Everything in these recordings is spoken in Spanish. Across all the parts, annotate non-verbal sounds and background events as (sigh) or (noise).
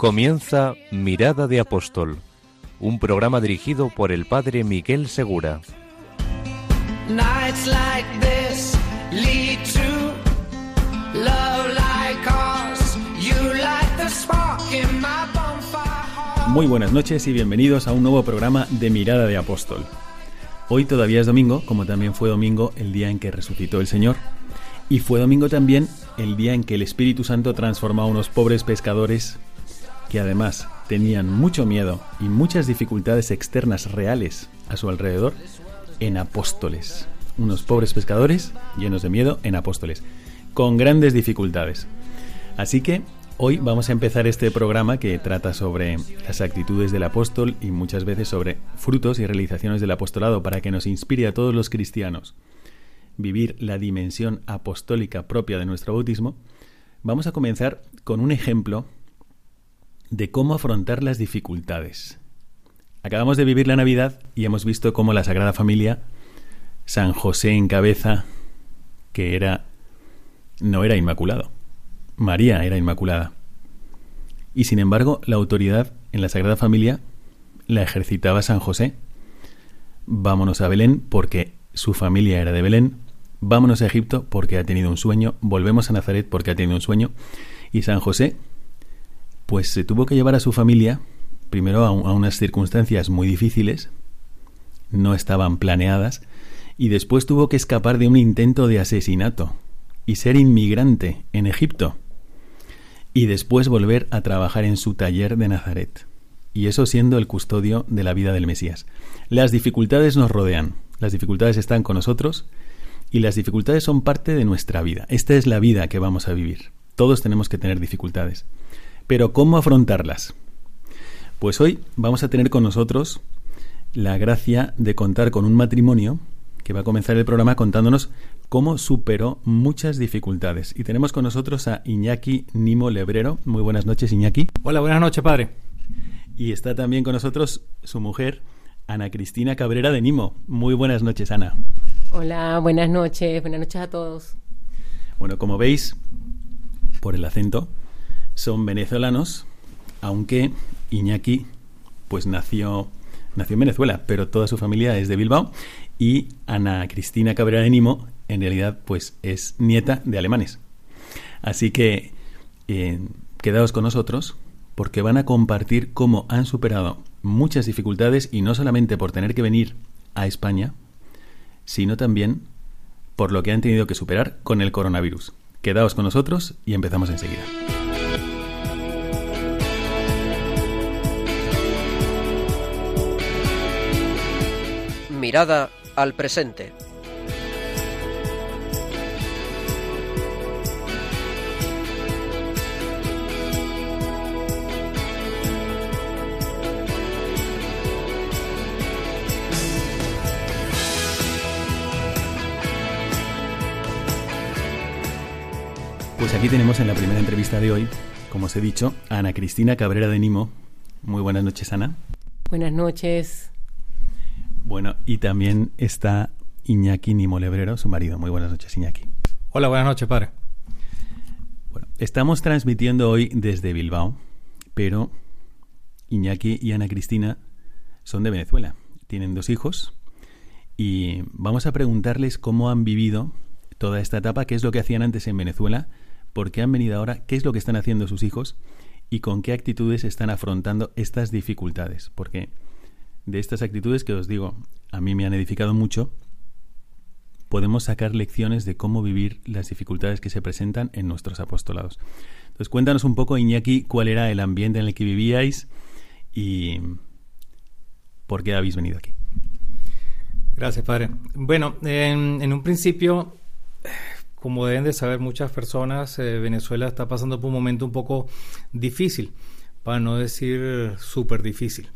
Comienza Mirada de Apóstol, un programa dirigido por el padre Miguel Segura. Muy buenas noches y bienvenidos a un nuevo programa de Mirada de Apóstol. Hoy todavía es domingo, como también fue domingo el día en que resucitó el Señor. Y fue domingo también el día en que el Espíritu Santo transformó a unos pobres pescadores que además tenían mucho miedo y muchas dificultades externas reales a su alrededor en apóstoles. Unos pobres pescadores llenos de miedo en apóstoles, con grandes dificultades. Así que hoy vamos a empezar este programa que trata sobre las actitudes del apóstol y muchas veces sobre frutos y realizaciones del apostolado para que nos inspire a todos los cristianos vivir la dimensión apostólica propia de nuestro bautismo. Vamos a comenzar con un ejemplo de cómo afrontar las dificultades. Acabamos de vivir la Navidad y hemos visto cómo la Sagrada Familia, San José en cabeza, que era no era inmaculado. María era inmaculada. Y sin embargo, la autoridad en la Sagrada Familia la ejercitaba San José. Vámonos a Belén porque su familia era de Belén. Vámonos a Egipto porque ha tenido un sueño. Volvemos a Nazaret porque ha tenido un sueño. Y San José pues se tuvo que llevar a su familia, primero a, unas circunstancias muy difíciles, no estaban planeadas, y después tuvo que escapar de un intento de asesinato y ser inmigrante en Egipto, y después volver a trabajar en su taller de Nazaret, y eso siendo el custodio de la vida del Mesías. Las dificultades nos rodean, las dificultades están con nosotros, y las dificultades son parte de nuestra vida. Esta es la vida que vamos a vivir. Todos tenemos que tener dificultades. Pero ¿cómo afrontarlas? Pues hoy vamos a tener con nosotros la gracia de contar con un matrimonio que va a comenzar el programa contándonos cómo superó muchas dificultades. Y tenemos con nosotros a Iñaki Nimo Lebrero. Muy buenas noches, Iñaki. Hola, buenas noches, padre. Y está también con nosotros su mujer, Ana Cristina Cabrera de Nimo. Muy buenas noches, Ana. Hola, buenas noches. Buenas noches a todos. Bueno, como veis, por el acento, son venezolanos, aunque Iñaki pues nació, nació en Venezuela, pero toda su familia es de Bilbao y Ana Cristina Cabrera de Nimo en realidad pues es nieta de alemanes. Así que eh, quedaos con nosotros porque van a compartir cómo han superado muchas dificultades y no solamente por tener que venir a España, sino también por lo que han tenido que superar con el coronavirus. Quedaos con nosotros y empezamos enseguida. Mirada al presente. Pues aquí tenemos en la primera entrevista de hoy, como os he dicho, a Ana Cristina Cabrera de Nimo. Muy buenas noches, Ana. Buenas noches. Bueno, y también está Iñaki Nimo Lebrero, su marido. Muy buenas noches, Iñaki. Hola, buenas noches, padre. Bueno, estamos transmitiendo hoy desde Bilbao, pero Iñaki y Ana Cristina son de Venezuela. Tienen dos hijos y vamos a preguntarles cómo han vivido toda esta etapa, qué es lo que hacían antes en Venezuela, por qué han venido ahora, qué es lo que están haciendo sus hijos y con qué actitudes están afrontando estas dificultades. Porque de estas actitudes que os digo, a mí me han edificado mucho, podemos sacar lecciones de cómo vivir las dificultades que se presentan en nuestros apostolados. Entonces, cuéntanos un poco, Iñaki, cuál era el ambiente en el que vivíais y por qué habéis venido aquí. Gracias, padre. Bueno, en, un principio, como deben de saber muchas personas, eh, Venezuela está pasando por un momento un poco difícil para no decir súper difícil.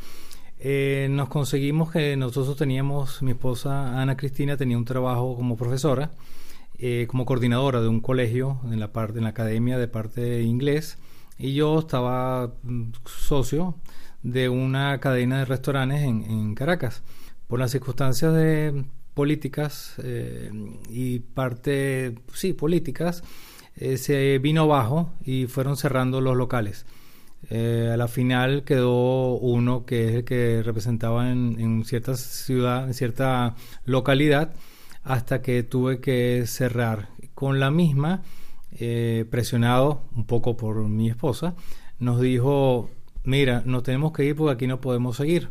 Eh, nos conseguimos que nosotros teníamos, mi esposa Ana Cristina tenía un trabajo como profesora, eh, como coordinadora de un colegio en la parte, en la academia de parte de inglés, y yo estaba mm, socio de una cadena de restaurantes en, Caracas. Por las circunstancias de políticas eh, y parte, sí, políticas, se vino abajo y fueron cerrando los locales. Eh, a la final quedó uno que es el que representaba en, cierta ciudad, en cierta localidad, hasta que tuve que cerrar. Con la misma, eh, presionado un poco por mi esposa, nos dijo, mira, nos tenemos que ir porque aquí no podemos seguir.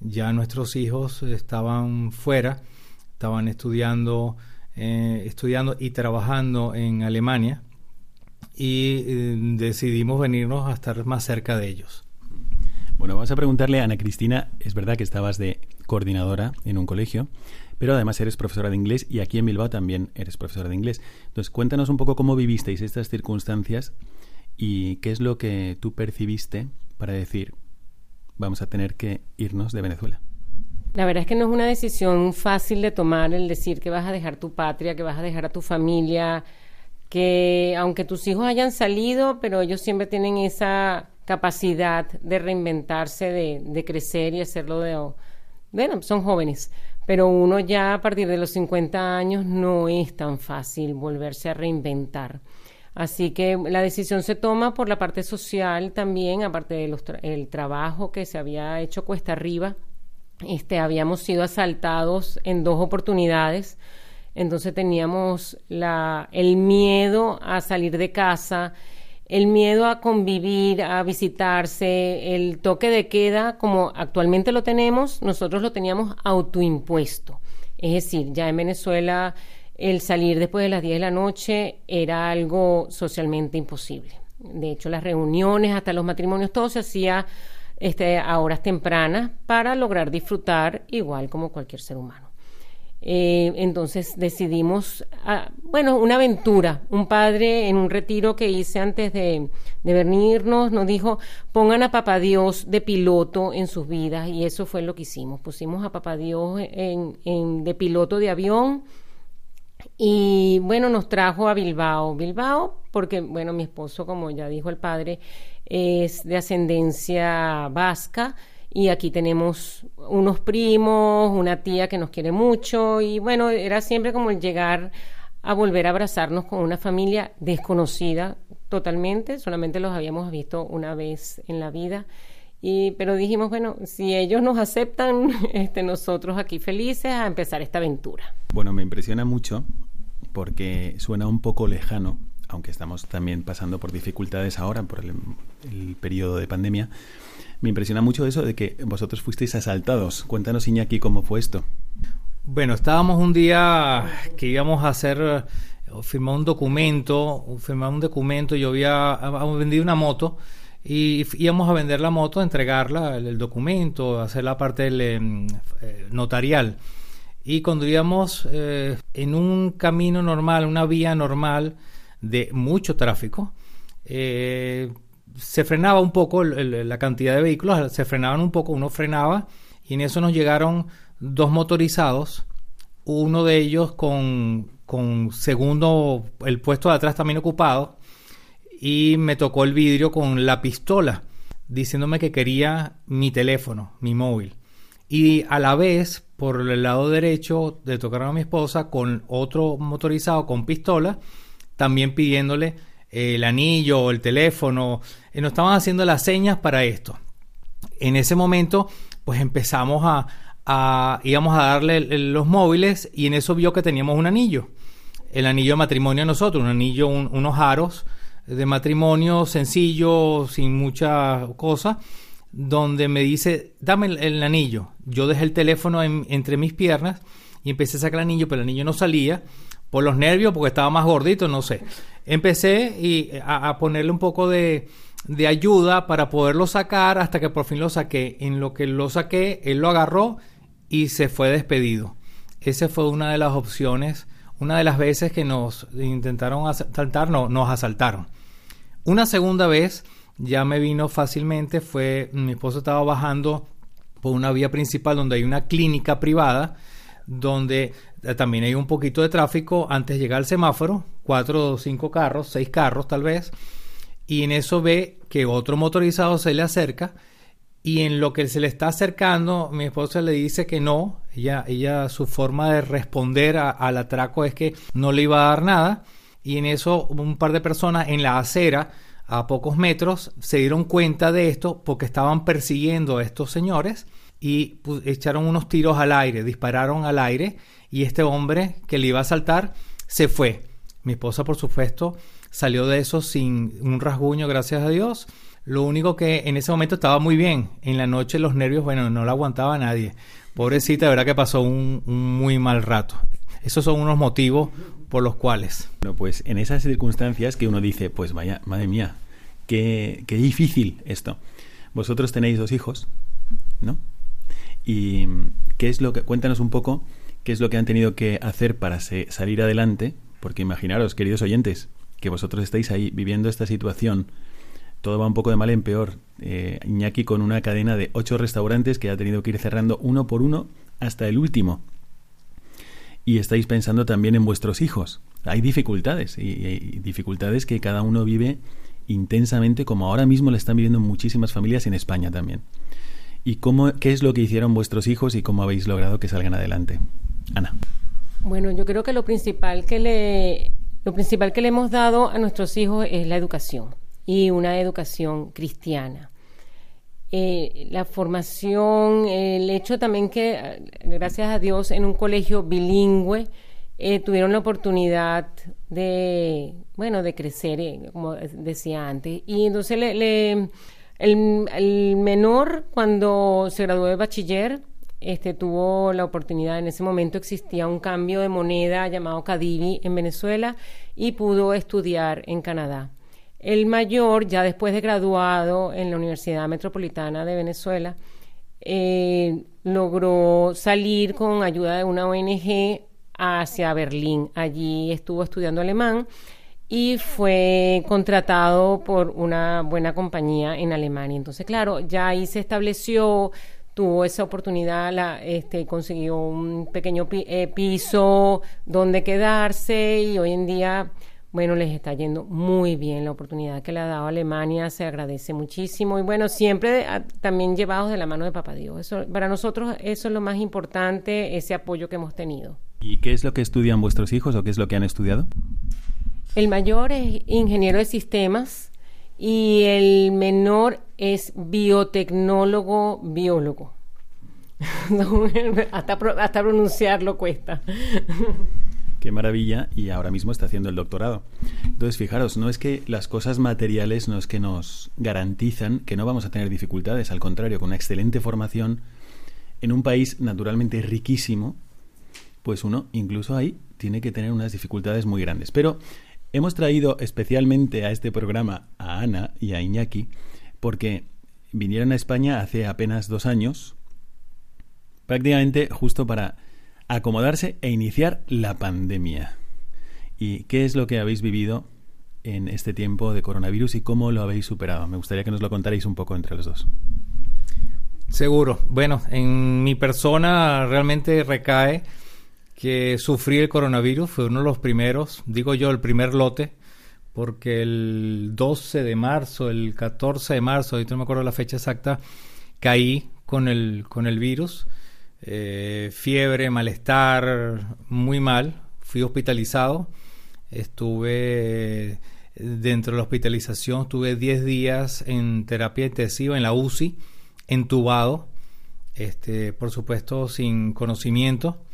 Ya nuestros hijos estaban fuera, estaban estudiando, eh, estudiando y trabajando en Alemania y eh, decidimos venirnos a estar más cerca de ellos. Bueno, vamos a preguntarle a Ana Cristina, es verdad que estabas de coordinadora en un colegio, pero además eres profesora de inglés y aquí en Bilbao también eres profesora de inglés. Entonces, cuéntanos un poco cómo vivisteis estas circunstancias y qué es lo que tú percibiste para decir, vamos a tener que irnos de Venezuela. La verdad es que no es una decisión fácil de tomar el decir que vas a dejar tu patria, que vas a dejar a tu familia, que aunque tus hijos hayan salido, pero ellos siempre tienen esa capacidad de reinventarse, de, crecer y hacerlo de... Bueno, son jóvenes, pero uno ya a partir de los 50 años no es tan fácil volverse a reinventar. Así que la decisión se toma por la parte social también, aparte del trabajo que se había hecho cuesta arriba. Este, habíamos sido asaltados en dos oportunidades entonces teníamos la, el miedo a salir de casa, el miedo a convivir, a visitarse, el toque de queda, como actualmente lo tenemos, nosotros lo teníamos autoimpuesto. Es decir, ya en Venezuela el salir después de las 10 de la noche era algo socialmente imposible. De hecho, las reuniones, hasta los matrimonios, todo se hacía este, a horas tempranas para lograr disfrutar igual como cualquier ser humano. Eh, entonces decidimos, ah, bueno, una aventura. Un padre en un retiro que hice antes de, venirnos nos dijo, pongan a Papá Dios de piloto en sus vidas y eso fue lo que hicimos. Pusimos a Papá Dios en, de piloto de avión y bueno, nos trajo a Bilbao. Bilbao, porque bueno, mi esposo, como ya dijo el padre, es de ascendencia vasca y aquí tenemos unos primos, una tía que nos quiere mucho y bueno, era siempre como el llegar a volver a abrazarnos con una familia desconocida totalmente, solamente los habíamos visto una vez en la vida. Y, pero dijimos, bueno, si ellos nos aceptan, (laughs) este, nosotros aquí felices a empezar esta aventura. Bueno, me impresiona mucho porque suena un poco lejano, aunque estamos también pasando por dificultades ahora por el, el periodo de pandemia me impresiona mucho eso de que vosotros fuisteis asaltados. Cuéntanos, Iñaki, cómo fue esto. Bueno, estábamos un día que íbamos a hacer, firmar un documento, firmar un documento, yo había, vendido una moto y íbamos a vender la moto, entregarla, el, documento, hacer la parte del, em, eh, notarial. Y cuando íbamos eh, en un camino normal, una vía normal de mucho tráfico, eh, se frenaba un poco la cantidad de vehículos, se frenaban un poco, uno frenaba y en eso nos llegaron dos motorizados, uno de ellos con, con segundo, el puesto de atrás también ocupado, y me tocó el vidrio con la pistola, diciéndome que quería mi teléfono, mi móvil. Y a la vez, por el lado derecho, le tocaron a mi esposa con otro motorizado con pistola, también pidiéndole el anillo el teléfono, eh, nos estaban haciendo las señas para esto. En ese momento, pues empezamos a, a íbamos a darle los móviles y en eso vio que teníamos un anillo. El anillo de matrimonio a nosotros, un anillo, unos aros de matrimonio sencillo, sin mucha cosa, donde me dice, dame el, anillo. Yo dejé el teléfono entre mis piernas y empecé a sacar el anillo, pero el anillo no salía por los nervios, porque estaba más gordito, no sé. Empecé y, a, ponerle un poco de, de, ayuda para poderlo sacar hasta que por fin lo saqué. En lo que lo saqué, él lo agarró y se fue despedido. Esa fue una de las opciones, una de las veces que nos intentaron asaltar, no, nos asaltaron. Una segunda vez ya me vino fácilmente fue, mi esposo estaba bajando por una vía principal donde hay una clínica privada, donde eh, también hay un poquito de tráfico antes de llegar al semáforo, cuatro o cinco carros, seis carros tal vez, y en eso ve que otro motorizado se le acerca y en lo que se le está acercando, mi esposa le dice que no, ella, ella su forma de responder al atraco es que no le iba a dar nada y en eso un par de personas en la acera a pocos metros se dieron cuenta de esto porque estaban persiguiendo a estos señores y echaron unos tiros al aire, dispararon al aire y este hombre que le iba a saltar se fue. Mi esposa, por supuesto, salió de eso sin un rasguño, gracias a Dios. Lo único que en ese momento estaba muy bien. En la noche los nervios, bueno, no la aguantaba nadie. Pobrecita, de verdad que pasó un, muy mal rato. Esos son unos motivos por los cuales. Bueno, pues en esas circunstancias que uno dice, pues vaya, madre mía, qué, qué difícil esto. Vosotros tenéis dos hijos, ¿no? Y qué es lo que, cuéntanos un poco qué es lo que han tenido que hacer para salir adelante, porque imaginaros, queridos oyentes, que vosotros estáis ahí viviendo esta situación, todo va un poco de mal en peor. Eh, Iñaki con una cadena de ocho restaurantes que ha tenido que ir cerrando uno por uno hasta el último. Y estáis pensando también en vuestros hijos. Hay dificultades, y, dificultades que cada uno vive intensamente, como ahora mismo le están viviendo muchísimas familias en España también. ¿Y cómo, qué es lo que hicieron vuestros hijos y cómo habéis logrado que salgan adelante? Ana. Bueno, yo creo que lo principal que le, lo principal que le hemos dado a nuestros hijos es la educación y una educación cristiana. Eh, la formación, el hecho también que, gracias a Dios, en un colegio bilingüe eh, tuvieron la oportunidad de, bueno, de crecer, eh, como decía antes. Y entonces le el, menor, cuando se graduó de bachiller, este, tuvo la oportunidad, en ese momento existía un cambio de moneda llamado Cadivi en Venezuela y pudo estudiar en Canadá. El mayor, ya después de graduado en la Universidad Metropolitana de Venezuela, eh, logró salir con ayuda de una ONG hacia Berlín. Allí estuvo estudiando alemán y fue contratado por una buena compañía en Alemania. Entonces, claro, ya ahí se estableció, tuvo esa oportunidad, la, este, consiguió un pequeño eh, piso donde quedarse y hoy en día, bueno, les está yendo muy bien la oportunidad que le ha dado Alemania, se agradece muchísimo y bueno, siempre también llevados de la mano de Papá Dios. Para nosotros eso es lo más importante, ese apoyo que hemos tenido. ¿Y qué es lo que estudian vuestros hijos o qué es lo que han estudiado? El mayor es ingeniero de sistemas y el menor es biotecnólogo biólogo. (laughs) hasta, pronunciarlo cuesta. Qué maravilla, y ahora mismo está haciendo el doctorado. Entonces, fijaros, no es que las cosas materiales no es que nos garantizan que no vamos a tener dificultades, al contrario, con una excelente formación en un país naturalmente riquísimo, pues uno incluso ahí tiene que tener unas dificultades muy grandes. Pero Hemos traído especialmente a este programa a Ana y a Iñaki porque vinieron a España hace apenas dos años, prácticamente justo para acomodarse e iniciar la pandemia. ¿Y qué es lo que habéis vivido en este tiempo de coronavirus y cómo lo habéis superado? Me gustaría que nos lo contarais un poco entre los dos. Seguro. Bueno, en mi persona realmente recae que sufrí el coronavirus, fue uno de los primeros, digo yo, el primer lote, porque el 12 de marzo, el 14 de marzo, ahorita no me acuerdo la fecha exacta, caí con el, con el virus, eh, fiebre, malestar, muy mal, fui hospitalizado, estuve dentro de la hospitalización, estuve 10 días en terapia intensiva, en la UCI, entubado, este, por supuesto sin conocimiento,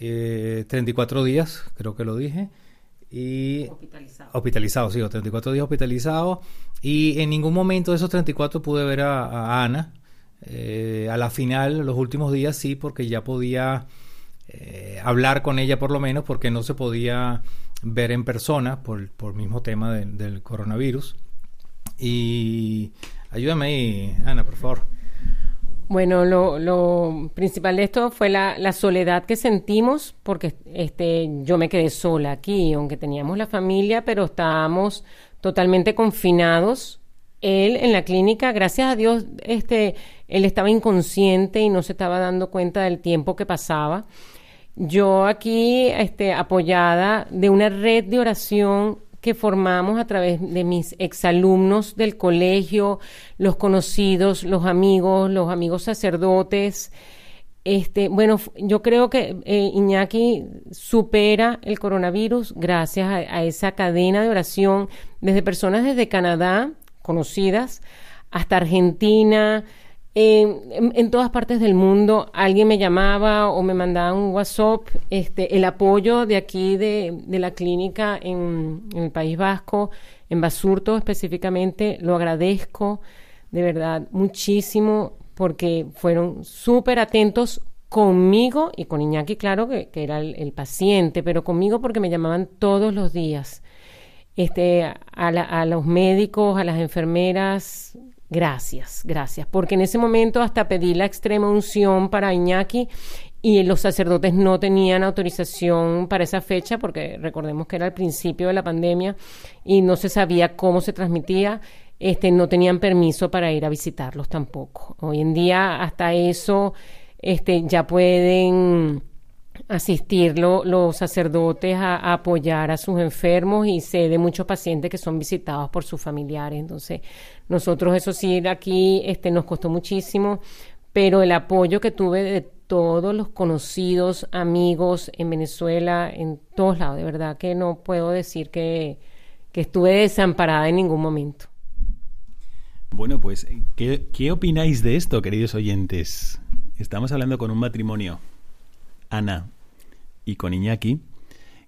eh, 34 días, creo que lo dije. Y hospitalizado. Hospitalizado, sí, 34 días hospitalizado. Y en ningún momento de esos 34 pude ver a, Ana. Eh, a la final, los últimos días sí, porque ya podía eh, hablar con ella por lo menos, porque no se podía ver en persona por, por el mismo tema del coronavirus. Y ayúdame ahí, Ana, por favor. Bueno, lo, principal de esto fue la, soledad que sentimos, porque este, yo me quedé sola aquí, aunque teníamos la familia, pero estábamos totalmente confinados él en la clínica, gracias a Dios, este, él estaba inconsciente y no se estaba dando cuenta del tiempo que pasaba. Yo aquí, este, apoyada de una red de oración que formamos a través de mis exalumnos del colegio, los conocidos, los amigos, los amigos sacerdotes. Este, bueno, yo creo que eh, Iñaki supera el coronavirus gracias a, esa cadena de oración desde personas desde Canadá, conocidas, hasta Argentina, en, todas partes del mundo alguien me llamaba o me mandaba un WhatsApp. Este, el apoyo de aquí de, la clínica en, el País Vasco, en Basurto específicamente, lo agradezco de verdad muchísimo porque fueron súper atentos conmigo y con Iñaki, claro, que, era el, paciente, pero conmigo porque me llamaban todos los días. Este, a, a los médicos, a las enfermeras, Gracias, gracias. Porque en ese momento hasta pedí la extrema unción para Iñaki y los sacerdotes no tenían autorización para esa fecha porque recordemos que era el principio de la pandemia y no se sabía cómo se transmitía. Este, no tenían permiso para ir a visitarlos tampoco. Hoy en día hasta eso este, ya pueden asistir los sacerdotes a, apoyar a sus enfermos y sé de muchos pacientes que son visitados por sus familiares. Entonces, nosotros eso sí aquí este, nos costó muchísimo, pero el apoyo que tuve de todos los conocidos, amigos en Venezuela, en todos lados, de verdad que no puedo decir que, que estuve desamparada en ningún momento. Bueno, pues, ¿qué, ¿qué opináis de esto, queridos oyentes? Estamos hablando con un matrimonio Ana y con Iñaki,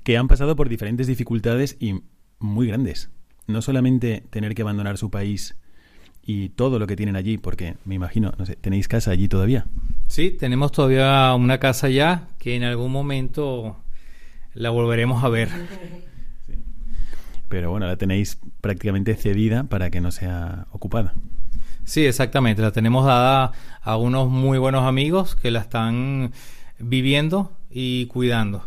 que han pasado por diferentes dificultades y muy grandes. No solamente tener que abandonar su país y todo lo que tienen allí, porque me imagino, no sé, ¿tenéis casa allí todavía? Sí, tenemos todavía una casa allá que en algún momento la volveremos a ver. Pero bueno, la tenéis prácticamente cedida para que no sea ocupada. Sí, exactamente. La tenemos dada a unos muy buenos amigos que la están viviendo y cuidando.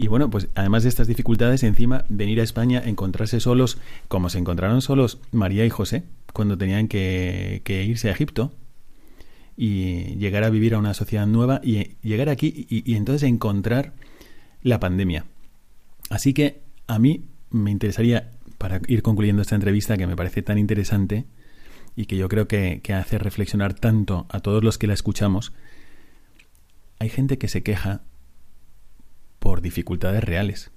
Y bueno, pues además de estas dificultades, encima venir a España, encontrarse solos, como se encontraron solos María y José, cuando tenían que, irse a Egipto y llegar a vivir a una sociedad nueva y llegar aquí y, entonces encontrar la pandemia. Así que a mí me interesaría, para ir concluyendo esta entrevista que me parece tan interesante y que yo creo que hace reflexionar tanto a todos los que la escuchamos, hay gente que se queja por dificultades reales,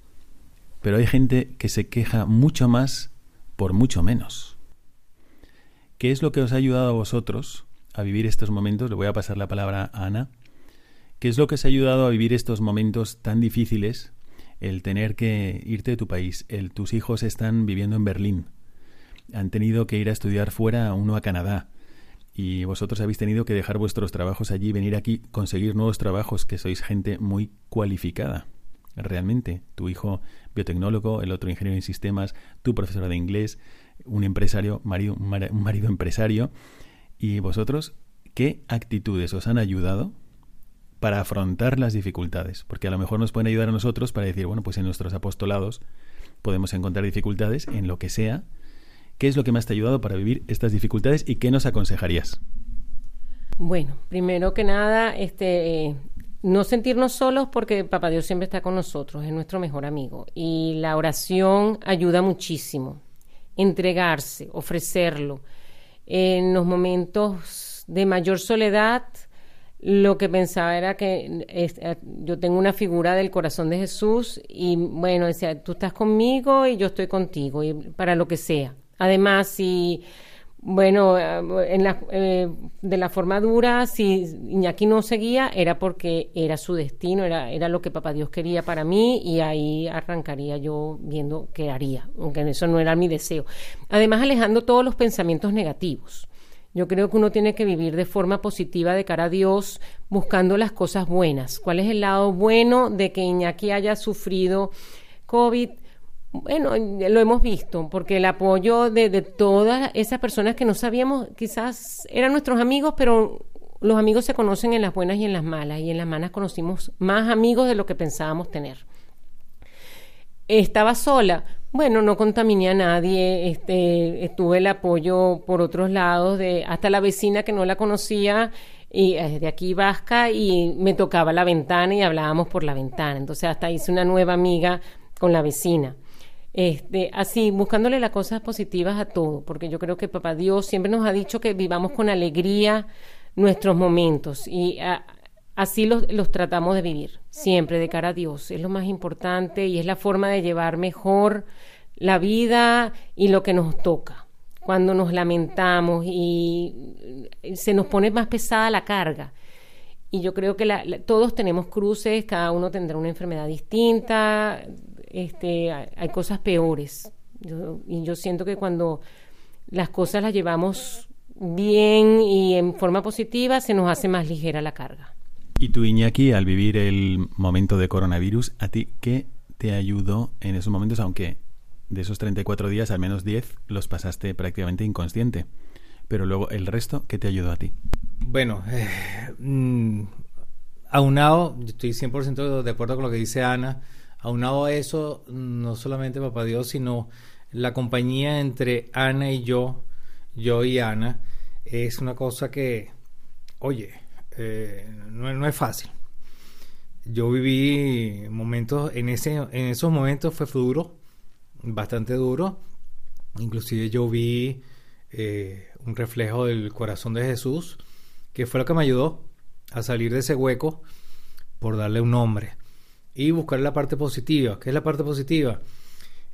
pero hay gente que se queja mucho más por mucho menos. ¿Qué es lo que os ha ayudado a vosotros a vivir estos momentos? Le voy a pasar la palabra a Ana. ¿Qué es lo que os ha ayudado a vivir estos momentos tan difíciles? El tener que irte de tu país, el tus hijos están viviendo en Berlín, han tenido que ir a estudiar fuera, uno a Canadá, y vosotros habéis tenido que dejar vuestros trabajos allí, venir aquí, conseguir nuevos trabajos, que sois gente muy cualificada. Realmente, tu hijo biotecnólogo, el otro ingeniero en sistemas, tu profesora de inglés, un empresario, un marido empresario. Y vosotros, ¿qué actitudes os han ayudado para afrontar las dificultades? Porque a lo mejor nos pueden ayudar a nosotros para decir, bueno, pues en nuestros apostolados podemos encontrar dificultades en lo que sea, ¿Qué es lo que más te ha ayudado para vivir estas dificultades y qué nos aconsejarías? Bueno, primero que nada, este, no sentirnos solos porque Papá Dios siempre está con nosotros, es nuestro mejor amigo. Y la oración ayuda muchísimo. Entregarse, ofrecerlo. En los momentos de mayor soledad, lo que pensaba era que eh, yo tengo una figura del corazón de Jesús y bueno, decía, tú estás conmigo y yo estoy contigo, y para lo que sea. Además, si, bueno, en la, eh, de la forma dura, si Iñaki no seguía, era porque era su destino, era, era lo que Papá Dios quería para mí y ahí arrancaría yo viendo qué haría, aunque eso no era mi deseo. Además, alejando todos los pensamientos negativos. Yo creo que uno tiene que vivir de forma positiva de cara a Dios, buscando las cosas buenas. ¿Cuál es el lado bueno de que Iñaki haya sufrido COVID? Bueno, lo hemos visto, porque el apoyo de, todas esas personas que no sabíamos, quizás eran nuestros amigos, pero los amigos se conocen en las buenas y en las malas, y en las malas conocimos más amigos de lo que pensábamos tener. Estaba sola, Bueno, no contaminé a nadie, este, estuve el apoyo por otros lados, de hasta la vecina que no la conocía, y eh, de aquí vasca, y me tocaba la ventana y hablábamos por la ventana. Entonces hasta hice una nueva amiga con la vecina. Este, así, buscándole las cosas positivas a todo, porque yo creo que Papá Dios siempre nos ha dicho que vivamos con alegría nuestros momentos y ah, así los, los tratamos de vivir, siempre de cara a Dios. Es lo más importante y es la forma de llevar mejor la vida y lo que nos toca. Cuando nos lamentamos y se nos pone más pesada la carga. Y yo creo que todos tenemos cruces, cada uno tendrá una enfermedad distinta, este, hay, cosas peores. y yo siento que cuando las cosas las llevamos bien y en forma positiva, se nos hace más ligera la carga. Y tú, Iñaki, al vivir el momento de coronavirus, ¿a ti qué te ayudó en esos momentos? Aunque de esos 34 días, al menos 10 los pasaste prácticamente inconsciente. Pero luego, ¿el resto qué te ayudó a ti? Bueno, eh, mm, aunado, yo estoy 100% de acuerdo con lo que dice Ana, aunado a eso, no solamente Papá Dios, sino la compañía entre Ana y yo, yo y Ana, es una cosa que, oye, eh, no, es fácil. Yo viví momentos, en, ese, en esos momentos fue duro, bastante duro. Inclusive yo vi eh, un reflejo del corazón de Jesús, que fue lo que me ayudó a salir de ese hueco por darle un nombre y buscar la parte positiva. ¿Qué es la parte positiva?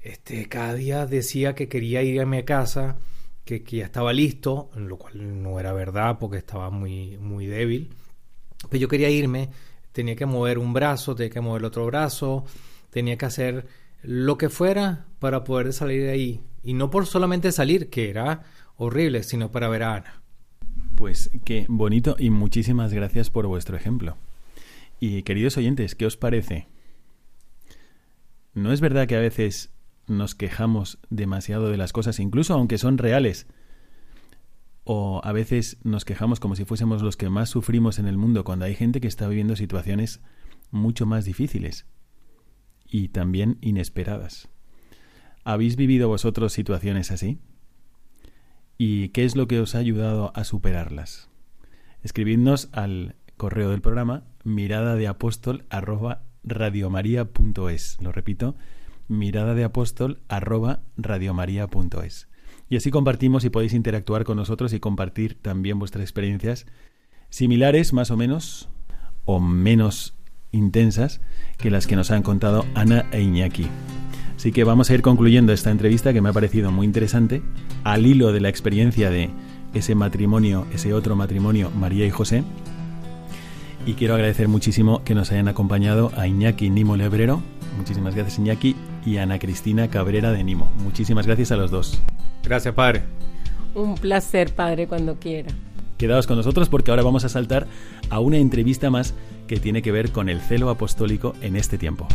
Este, cada día decía que quería ir a mi casa, que, ya estaba listo, lo cual no era verdad porque estaba muy, muy débil. Pero yo quería irme, tenía que mover un brazo, tenía que mover el otro brazo, tenía que hacer lo que fuera para poder salir de ahí. Y no por solamente salir, que era horrible, sino para ver a Ana. Pues qué bonito y muchísimas gracias por vuestro ejemplo. Y queridos oyentes, ¿qué os parece? ¿No es verdad que a veces nos quejamos demasiado de las cosas, incluso aunque son reales. O a veces nos quejamos como si fuésemos los que más sufrimos en el mundo cuando hay gente que está viviendo situaciones mucho más difíciles y también inesperadas. ¿Habéis vivido vosotros situaciones así? ¿Y qué es lo que os ha ayudado a superarlas? Escribidnos al correo del programa mirada de apóstol Lo repito, mirada de apóstol arroba radiomaria.es. Y así compartimos y podéis interactuar con nosotros y compartir también vuestras experiencias similares, más o menos, o menos intensas que las que nos han contado Ana e Iñaki. Así que vamos a ir concluyendo esta entrevista que me ha parecido muy interesante, al hilo de la experiencia de ese matrimonio, ese otro matrimonio, María y José. Y quiero agradecer muchísimo que nos hayan acompañado a Iñaki Nimo Lebrero. Muchísimas gracias Iñaki y Ana Cristina Cabrera de Nimo. Muchísimas gracias a los dos. Gracias, padre. Un placer, padre, cuando quiera. Quedaos con nosotros porque ahora vamos a saltar a una entrevista más que tiene que ver con el celo apostólico en este tiempo.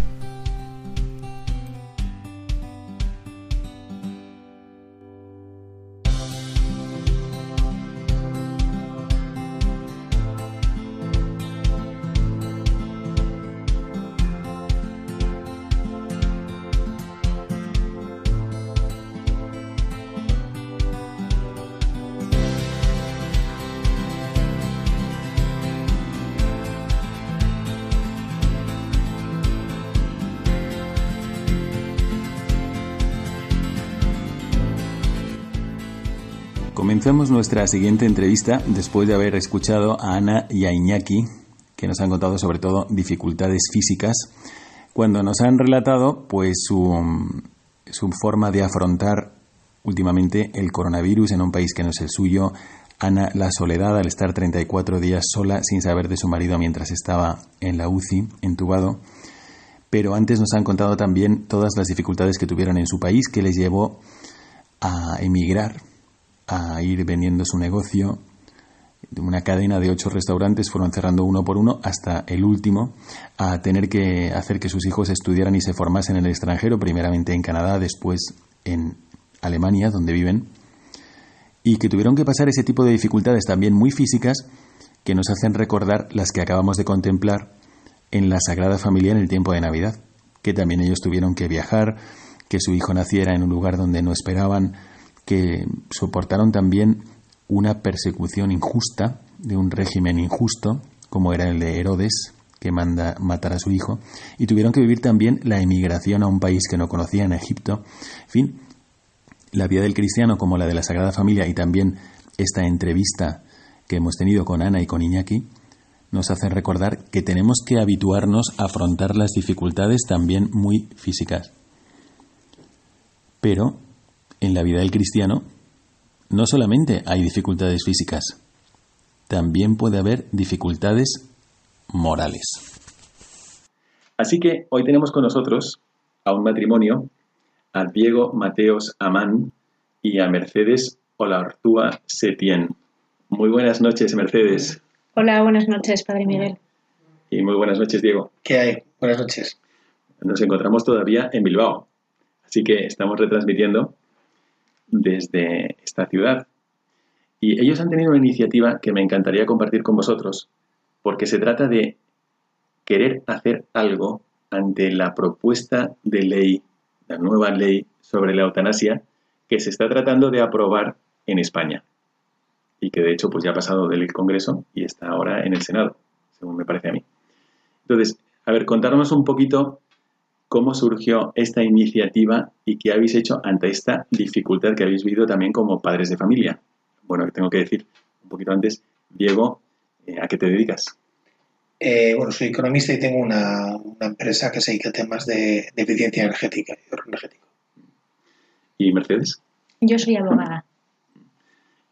Comenzamos nuestra siguiente entrevista después de haber escuchado a Ana y a Iñaki, que nos han contado sobre todo dificultades físicas, cuando nos han relatado pues su, su forma de afrontar últimamente el coronavirus en un país que no es el suyo, Ana la soledad al estar 34 días sola sin saber de su marido mientras estaba en la UCI, entubado. Pero antes nos han contado también todas las dificultades que tuvieron en su país que les llevó a emigrar a ir vendiendo su negocio. Una cadena de ocho restaurantes fueron cerrando uno por uno hasta el último, a tener que hacer que sus hijos estudiaran y se formasen en el extranjero, primeramente en Canadá, después en Alemania, donde viven, y que tuvieron que pasar ese tipo de dificultades también muy físicas que nos hacen recordar las que acabamos de contemplar en la Sagrada Familia en el tiempo de Navidad, que también ellos tuvieron que viajar, que su hijo naciera en un lugar donde no esperaban, que soportaron también una persecución injusta de un régimen injusto, como era el de Herodes, que manda matar a su hijo, y tuvieron que vivir también la emigración a un país que no conocían, Egipto. En fin, la vida del cristiano como la de la Sagrada Familia y también esta entrevista que hemos tenido con Ana y con Iñaki nos hacen recordar que tenemos que habituarnos a afrontar las dificultades también muy físicas. Pero en la vida del cristiano no solamente hay dificultades físicas, también puede haber dificultades morales. Así que hoy tenemos con nosotros a un matrimonio, a Diego Mateos Amán y a Mercedes Olartúa Setien. Muy buenas noches, Mercedes. Hola, buenas noches, Padre Miguel. Y muy buenas noches, Diego. ¿Qué hay? Buenas noches. Nos encontramos todavía en Bilbao, así que estamos retransmitiendo desde esta ciudad. Y ellos han tenido una iniciativa que me encantaría compartir con vosotros, porque se trata de querer hacer algo ante la propuesta de ley, la nueva ley sobre la eutanasia, que se está tratando de aprobar en España. Y que de hecho pues ya ha pasado del Congreso y está ahora en el Senado, según me parece a mí. Entonces, a ver, contarnos un poquito cómo surgió esta iniciativa y qué habéis hecho ante esta dificultad que habéis vivido también como padres de familia. Bueno, tengo que decir un poquito antes, Diego, eh, ¿a qué te dedicas? Eh, bueno, soy economista y tengo una, empresa que se dedica a temas de, eficiencia energética y ahorro energético. ¿Y Mercedes? Yo soy abogada.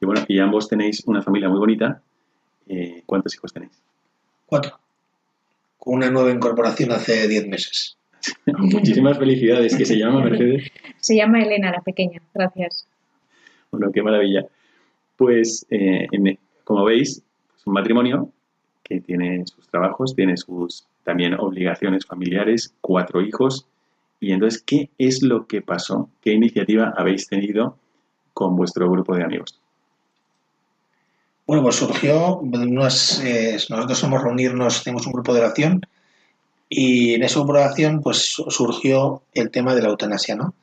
Y bueno, y ambos tenéis una familia muy bonita. Eh, ¿Cuántos hijos tenéis? Cuatro. Con una nueva incorporación hace diez meses. (laughs) Muchísimas felicidades. ¿Qué se llama, Mercedes? (laughs) Se llama Elena, la pequeña. Gracias. Bueno, qué maravilla. Pues, eh, como veis, es un matrimonio que tiene sus trabajos, tiene sus también obligaciones familiares, cuatro hijos. Y entonces, ¿qué es lo que pasó? ¿Qué iniciativa habéis tenido con vuestro grupo de amigos? Bueno, pues surgió, eh, nosotros somos reunirnos, tenemos un grupo de oración y en esa oración pues surgió el tema de la eutanasia, ¿no?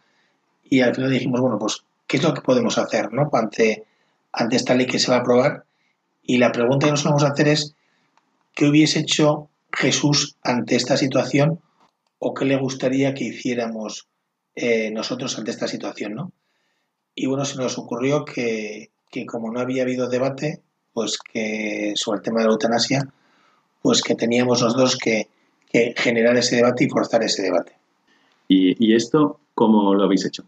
Y al final dijimos, bueno, pues, ¿qué es lo que podemos hacer, ¿no? Ante, ante esta ley que se va a aprobar. Y la pregunta que nos vamos a hacer es, ¿qué hubiese hecho Jesús ante esta situación o qué le gustaría que hiciéramos eh, nosotros ante esta situación, ¿no? Y bueno, se nos ocurrió que, que como no había habido debate, pues que sobre el tema de la eutanasia, pues que teníamos nosotros que que generar ese debate y forzar ese debate. ¿Y, esto cómo lo habéis hecho?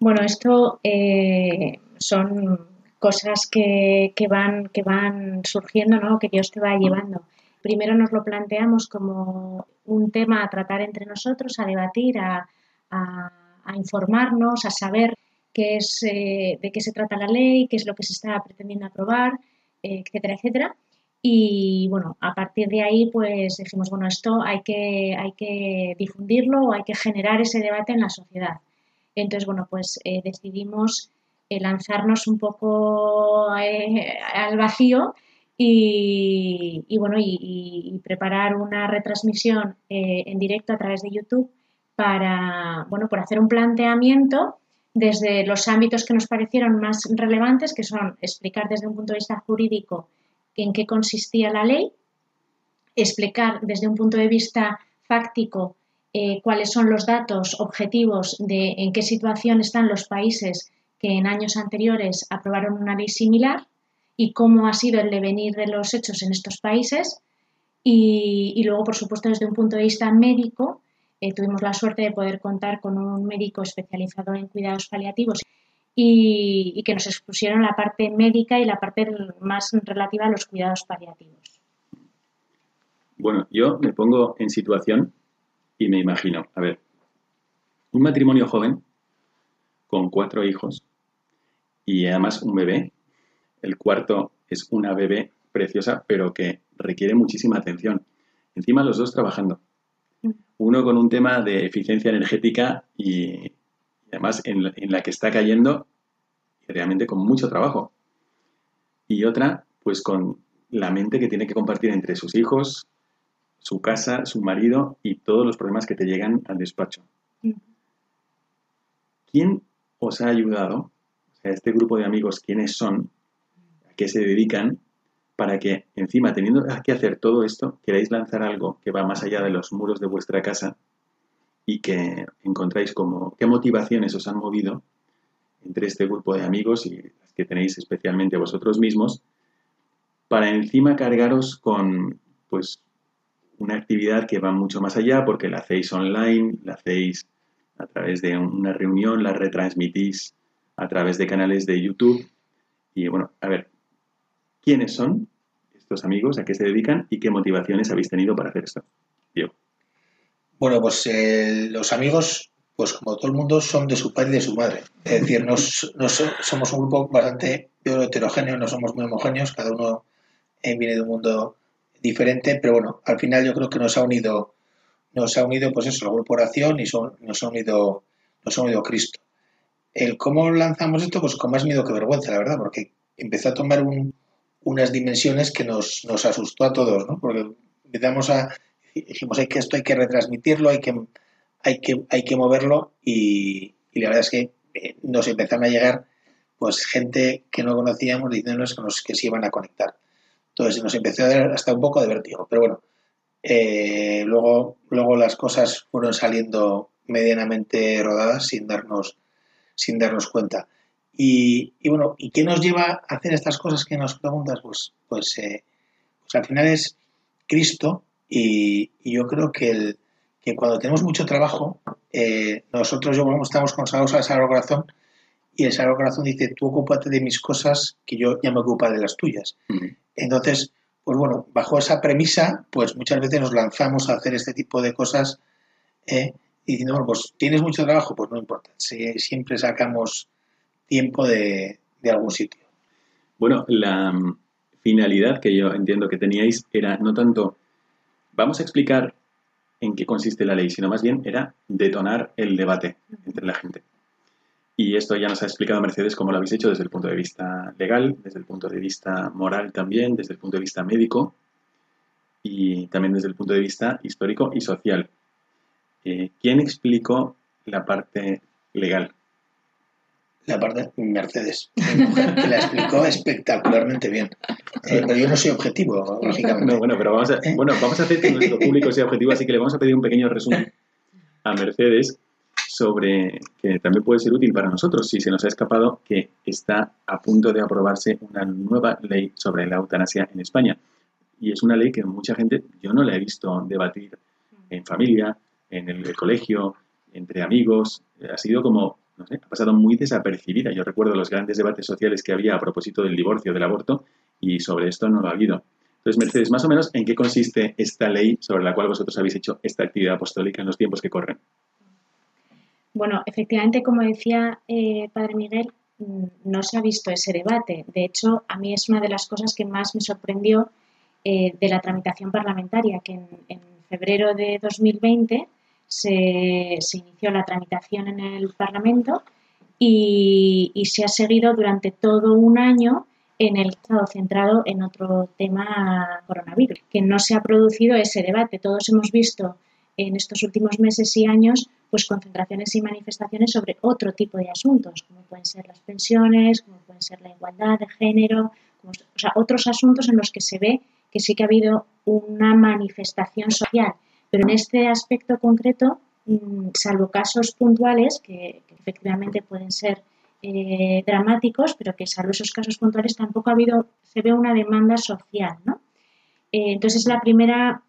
Bueno, esto eh, son cosas que, van, que van surgiendo, ¿no? que Dios te va llevando. Primero nos lo planteamos como un tema a tratar entre nosotros, a debatir, a, informarnos, a saber qué es, eh, de qué se trata la ley, qué es lo que se está pretendiendo aprobar, eh, etcétera, etcétera. Y bueno, a partir de ahí, pues dijimos, bueno, esto hay que, hay que difundirlo o hay que generar ese debate en la sociedad. Entonces, bueno, pues eh, decidimos eh, lanzarnos un poco eh, al vacío y, bueno, y, preparar una retransmisión en directo a través de YouTube para, bueno, por hacer un planteamiento desde los ámbitos que nos parecieron más relevantes, que son explicar desde un punto de vista jurídico en qué consistía la ley, explicar desde un punto de vista fáctico eh, cuáles son los datos objetivos de en qué situación están los países que en años anteriores aprobaron una ley similar y cómo ha sido el devenir de los hechos en estos países. Y, luego, por supuesto, desde un punto de vista médico, eh, tuvimos la suerte de poder contar con un médico especializado en cuidados paliativos y, que nos expusieron la parte médica y la parte más relativa a los cuidados paliativos. Bueno, yo me pongo en situación y me imagino, a ver, un matrimonio joven con cuatro hijos y además un bebé. El cuarto es una bebé preciosa, pero que requiere muchísima atención. Encima los dos trabajando. Mm. Uno con un tema de eficiencia energética y, además en la, que está cayendo realmente con mucho trabajo. Y otra, pues con la mente que tiene que compartir entre sus hijos, su casa, su marido y todos los problemas que te llegan al despacho. ¿quién os ha ayudado? O sea, este grupo de amigos, ¿quiénes son? ¿A qué se dedican? Para que encima, teniendo que hacer todo esto, queráis lanzar algo que va más allá de los muros de vuestra casa y que encontráis como qué motivaciones os han movido entre este grupo de amigos y las que tenéis especialmente vosotros mismos para encima cargaros con pues una actividad que va mucho más allá porque la hacéis online, la hacéis a través de una reunión, la retransmitís a través de canales de YouTube. Y bueno, a ver, ¿quiénes son estos amigos? ¿A qué se dedican? ¿Y qué motivaciones habéis tenido para hacer esto? Diego. Bueno, pues eh, los amigos, pues como todo el mundo, son de su padre y de su madre. Es decir, nos, somos un grupo bastante heterogéneo, no somos muy homogéneos, cada uno eh, viene de un mundo diferente, pero bueno, al final yo creo que nos ha unido, nos ha unido pues eso, la corporación y son, nos ha unido, nos ha unido Cristo. El cómo lanzamos esto, pues con más miedo que vergüenza, la verdad, porque empezó a tomar unas dimensiones que nos, nos asustó a todos, ¿no? Porque empezamos a, dijimos, hay que esto hay que retransmitirlo, hay que, hay que, hay que moverlo y, la verdad es que eh, nos empezaron a llegar pues gente que no conocíamos diciéndonos que, nos, que se iban a conectar. Entonces nos empezó a dar hasta un poco de vértigo, pero bueno, eh, luego, luego las cosas fueron saliendo medianamente rodadas sin darnos, sin darnos cuenta. Y, bueno, ¿y qué nos lleva a hacer estas cosas que nos preguntas? Pues, pues, eh, pues al final es Cristo y, yo creo que, el, que, cuando tenemos mucho trabajo, eh, nosotros yo, estamos consagrados al Sagrado Corazón y el Sagrado Corazón dice, tú ocúpate de mis cosas, que yo ya me ocupo de las tuyas. Entonces, pues bueno, bajo esa premisa, pues muchas veces nos lanzamos a hacer este tipo de cosas ¿eh? y diciendo, bueno, pues tienes mucho trabajo, pues no importa, siempre sacamos tiempo de, de algún sitio. Bueno, la mm, finalidad que yo entiendo que teníais era no tanto, vamos a explicar en qué consiste la ley, sino más bien era detonar el debate entre la gente. Y esto ya nos ha explicado Mercedes cómo lo habéis hecho desde el punto de vista legal, desde el punto de vista moral también, desde el punto de vista médico y también desde el punto de vista histórico y social. Eh, ¿Quién explicó la parte legal? La parte Mercedes, que la explicó espectacularmente bien. Eh, pero yo no soy objetivo, lógicamente. No, bueno, pero vamos a, bueno, vamos a hacer que nuestro público sea objetivo, así que le vamos a pedir un pequeño resumen a Mercedes sobre que también puede ser útil para nosotros si se nos ha escapado que está a punto de aprobarse una nueva ley sobre la eutanasia en España. Y es una ley que mucha gente, yo no la he visto debatir en familia, en el colegio, entre amigos. Ha sido como, no sé, ha pasado muy desapercibida. Yo recuerdo los grandes debates sociales que había a propósito del divorcio, del aborto, y sobre esto no lo ha habido. Entonces, Mercedes, más o menos, ¿en qué consiste esta ley sobre la cual vosotros habéis hecho esta actividad apostólica en los tiempos que corren? Bueno, efectivamente, como decía eh, Padre Miguel, mm, no se ha visto ese debate. De hecho, a mí es una de las cosas que más me sorprendió eh, de la tramitación parlamentaria, que en, febrero de 2020 se, se, inició la tramitación en el Parlamento y, se ha seguido durante todo un año en el estado centrado en otro tema coronavirus, que no se ha producido ese debate. Todos hemos visto en estos últimos meses y años pues concentraciones y manifestaciones sobre otro tipo de asuntos, como pueden ser las pensiones, como pueden ser la igualdad de género, o sea, otros asuntos en los que se ve que sí que ha habido una manifestación social. Pero en este aspecto concreto, mm, salvo casos puntuales que, efectivamente pueden ser eh, dramáticos, pero que salvo esos casos puntuales tampoco ha habido, se ve una demanda social, ¿no? Eh, entonces la primera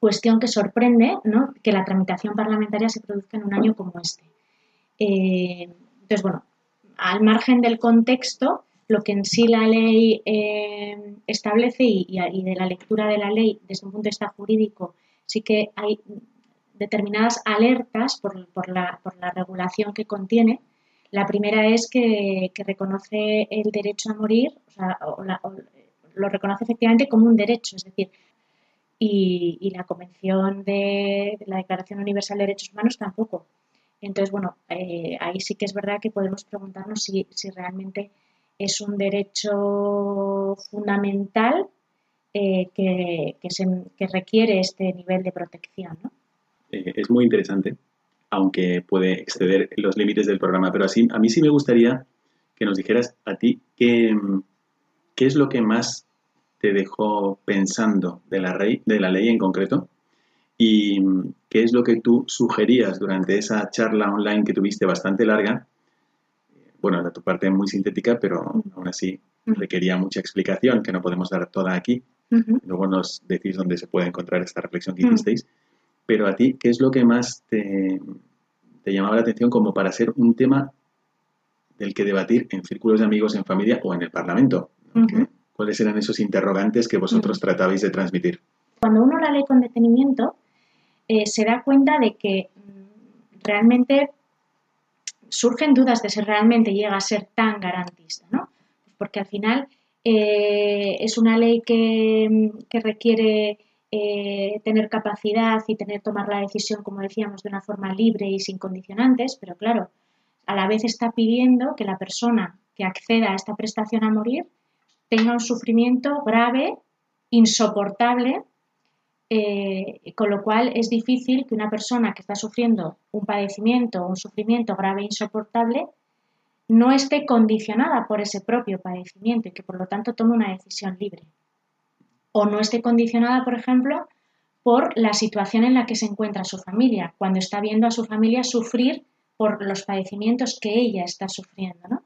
cuestión que sorprende ¿no? que la tramitación parlamentaria se produzca en un año como este. Eh, entonces, bueno, al margen del contexto, lo que en sí la ley eh, establece y, de la lectura de la ley desde un punto de vista jurídico, sí que hay determinadas alertas por, la, regulación que contiene. La primera es que, reconoce el derecho a morir, o sea, lo reconoce efectivamente como un derecho, es decir, y, la Convención de, la Declaración Universal de Derechos Humanos tampoco. Entonces, bueno, eh, ahí sí que es verdad que podemos preguntarnos si, realmente es un derecho fundamental eh, que, requiere este nivel de protección. Eh, es muy interesante aunque puede exceder los límites del programa. Pero así, a mí sí me gustaría que nos dijeras a ti qué, es lo que más te dejó pensando de la, rey, de la ley en concreto y qué es lo que tú sugerías durante esa charla online que tuviste bastante larga. Bueno, de tu parte muy sintética, pero aún así requería mucha explicación que no podemos dar toda aquí. Luego nos decís dónde se puede encontrar esta reflexión que hicisteis. Pero a ti, ¿qué es lo que más te, te llamaba la atención como para ser un tema del que debatir en círculos de amigos, en familia o en el Parlamento? ¿Cuáles eran esos interrogantes que vosotros tratabais de transmitir? Cuando uno la lee con detenimiento, eh, se da cuenta de que mm, realmente surgen dudas de si realmente llega a ser tan garantista, ¿no? Porque al final eh, es una ley que, requiere eh, tener capacidad y tener tomar la decisión, como decíamos, de una forma libre y sin condicionantes, pero claro, a la vez está pidiendo que la persona que acceda a esta prestación a morir tenga un sufrimiento grave, insoportable eh, con lo cual es difícil que una persona que está sufriendo un padecimiento o un sufrimiento grave e insoportable no esté condicionada por ese propio padecimiento y que por lo tanto tome una decisión libre. O no esté condicionada, por ejemplo, por la situación en la que se encuentra su familia, cuando está viendo a su familia sufrir por los padecimientos que ella está sufriendo, ¿no?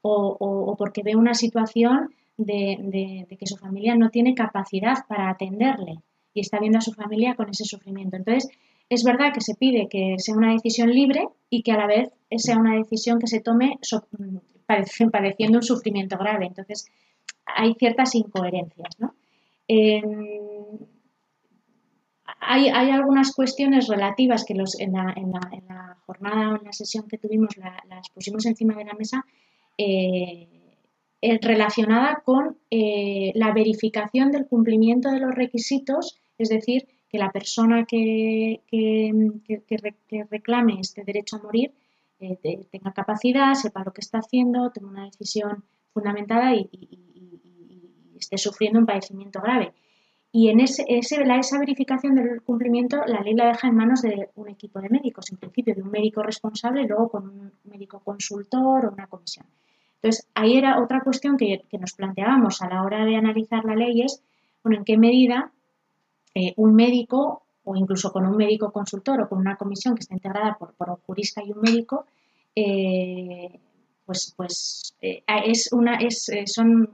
o, porque ve una situación de que su familia no tiene capacidad para atenderle y está viendo a su familia con ese sufrimiento. Entonces, es verdad que se pide que sea una decisión libre y que a la vez sea una decisión que se tome (laughs) padeciendo un sufrimiento grave. Entonces, hay ciertas incoherencias. ¿no? hay, algunas cuestiones relativas que los, en, la, en, la, jornada o en la sesión que tuvimos las pusimos encima de la mesa. Eh, eh, relacionada con eh, la verificación del cumplimiento de los requisitos es decir, que la persona que, reclame este derecho a morir eh, tenga capacidad, sepa lo que está haciendo, tenga una decisión fundamentada y, esté sufriendo un padecimiento grave. Y en ese, esa verificación del cumplimiento, la ley la deja en manos de un equipo de médicos, en principio de un médico responsable y luego con un médico consultor o una comisión. Entonces, ahí era otra cuestión que, que nos planteábamos a la hora de analizar la ley es, bueno, en qué medida eh, un médico o incluso con un médico consultor o con una comisión que está integrada por, un jurista y un médico, eh, pues, pues eh, es, una, es, son,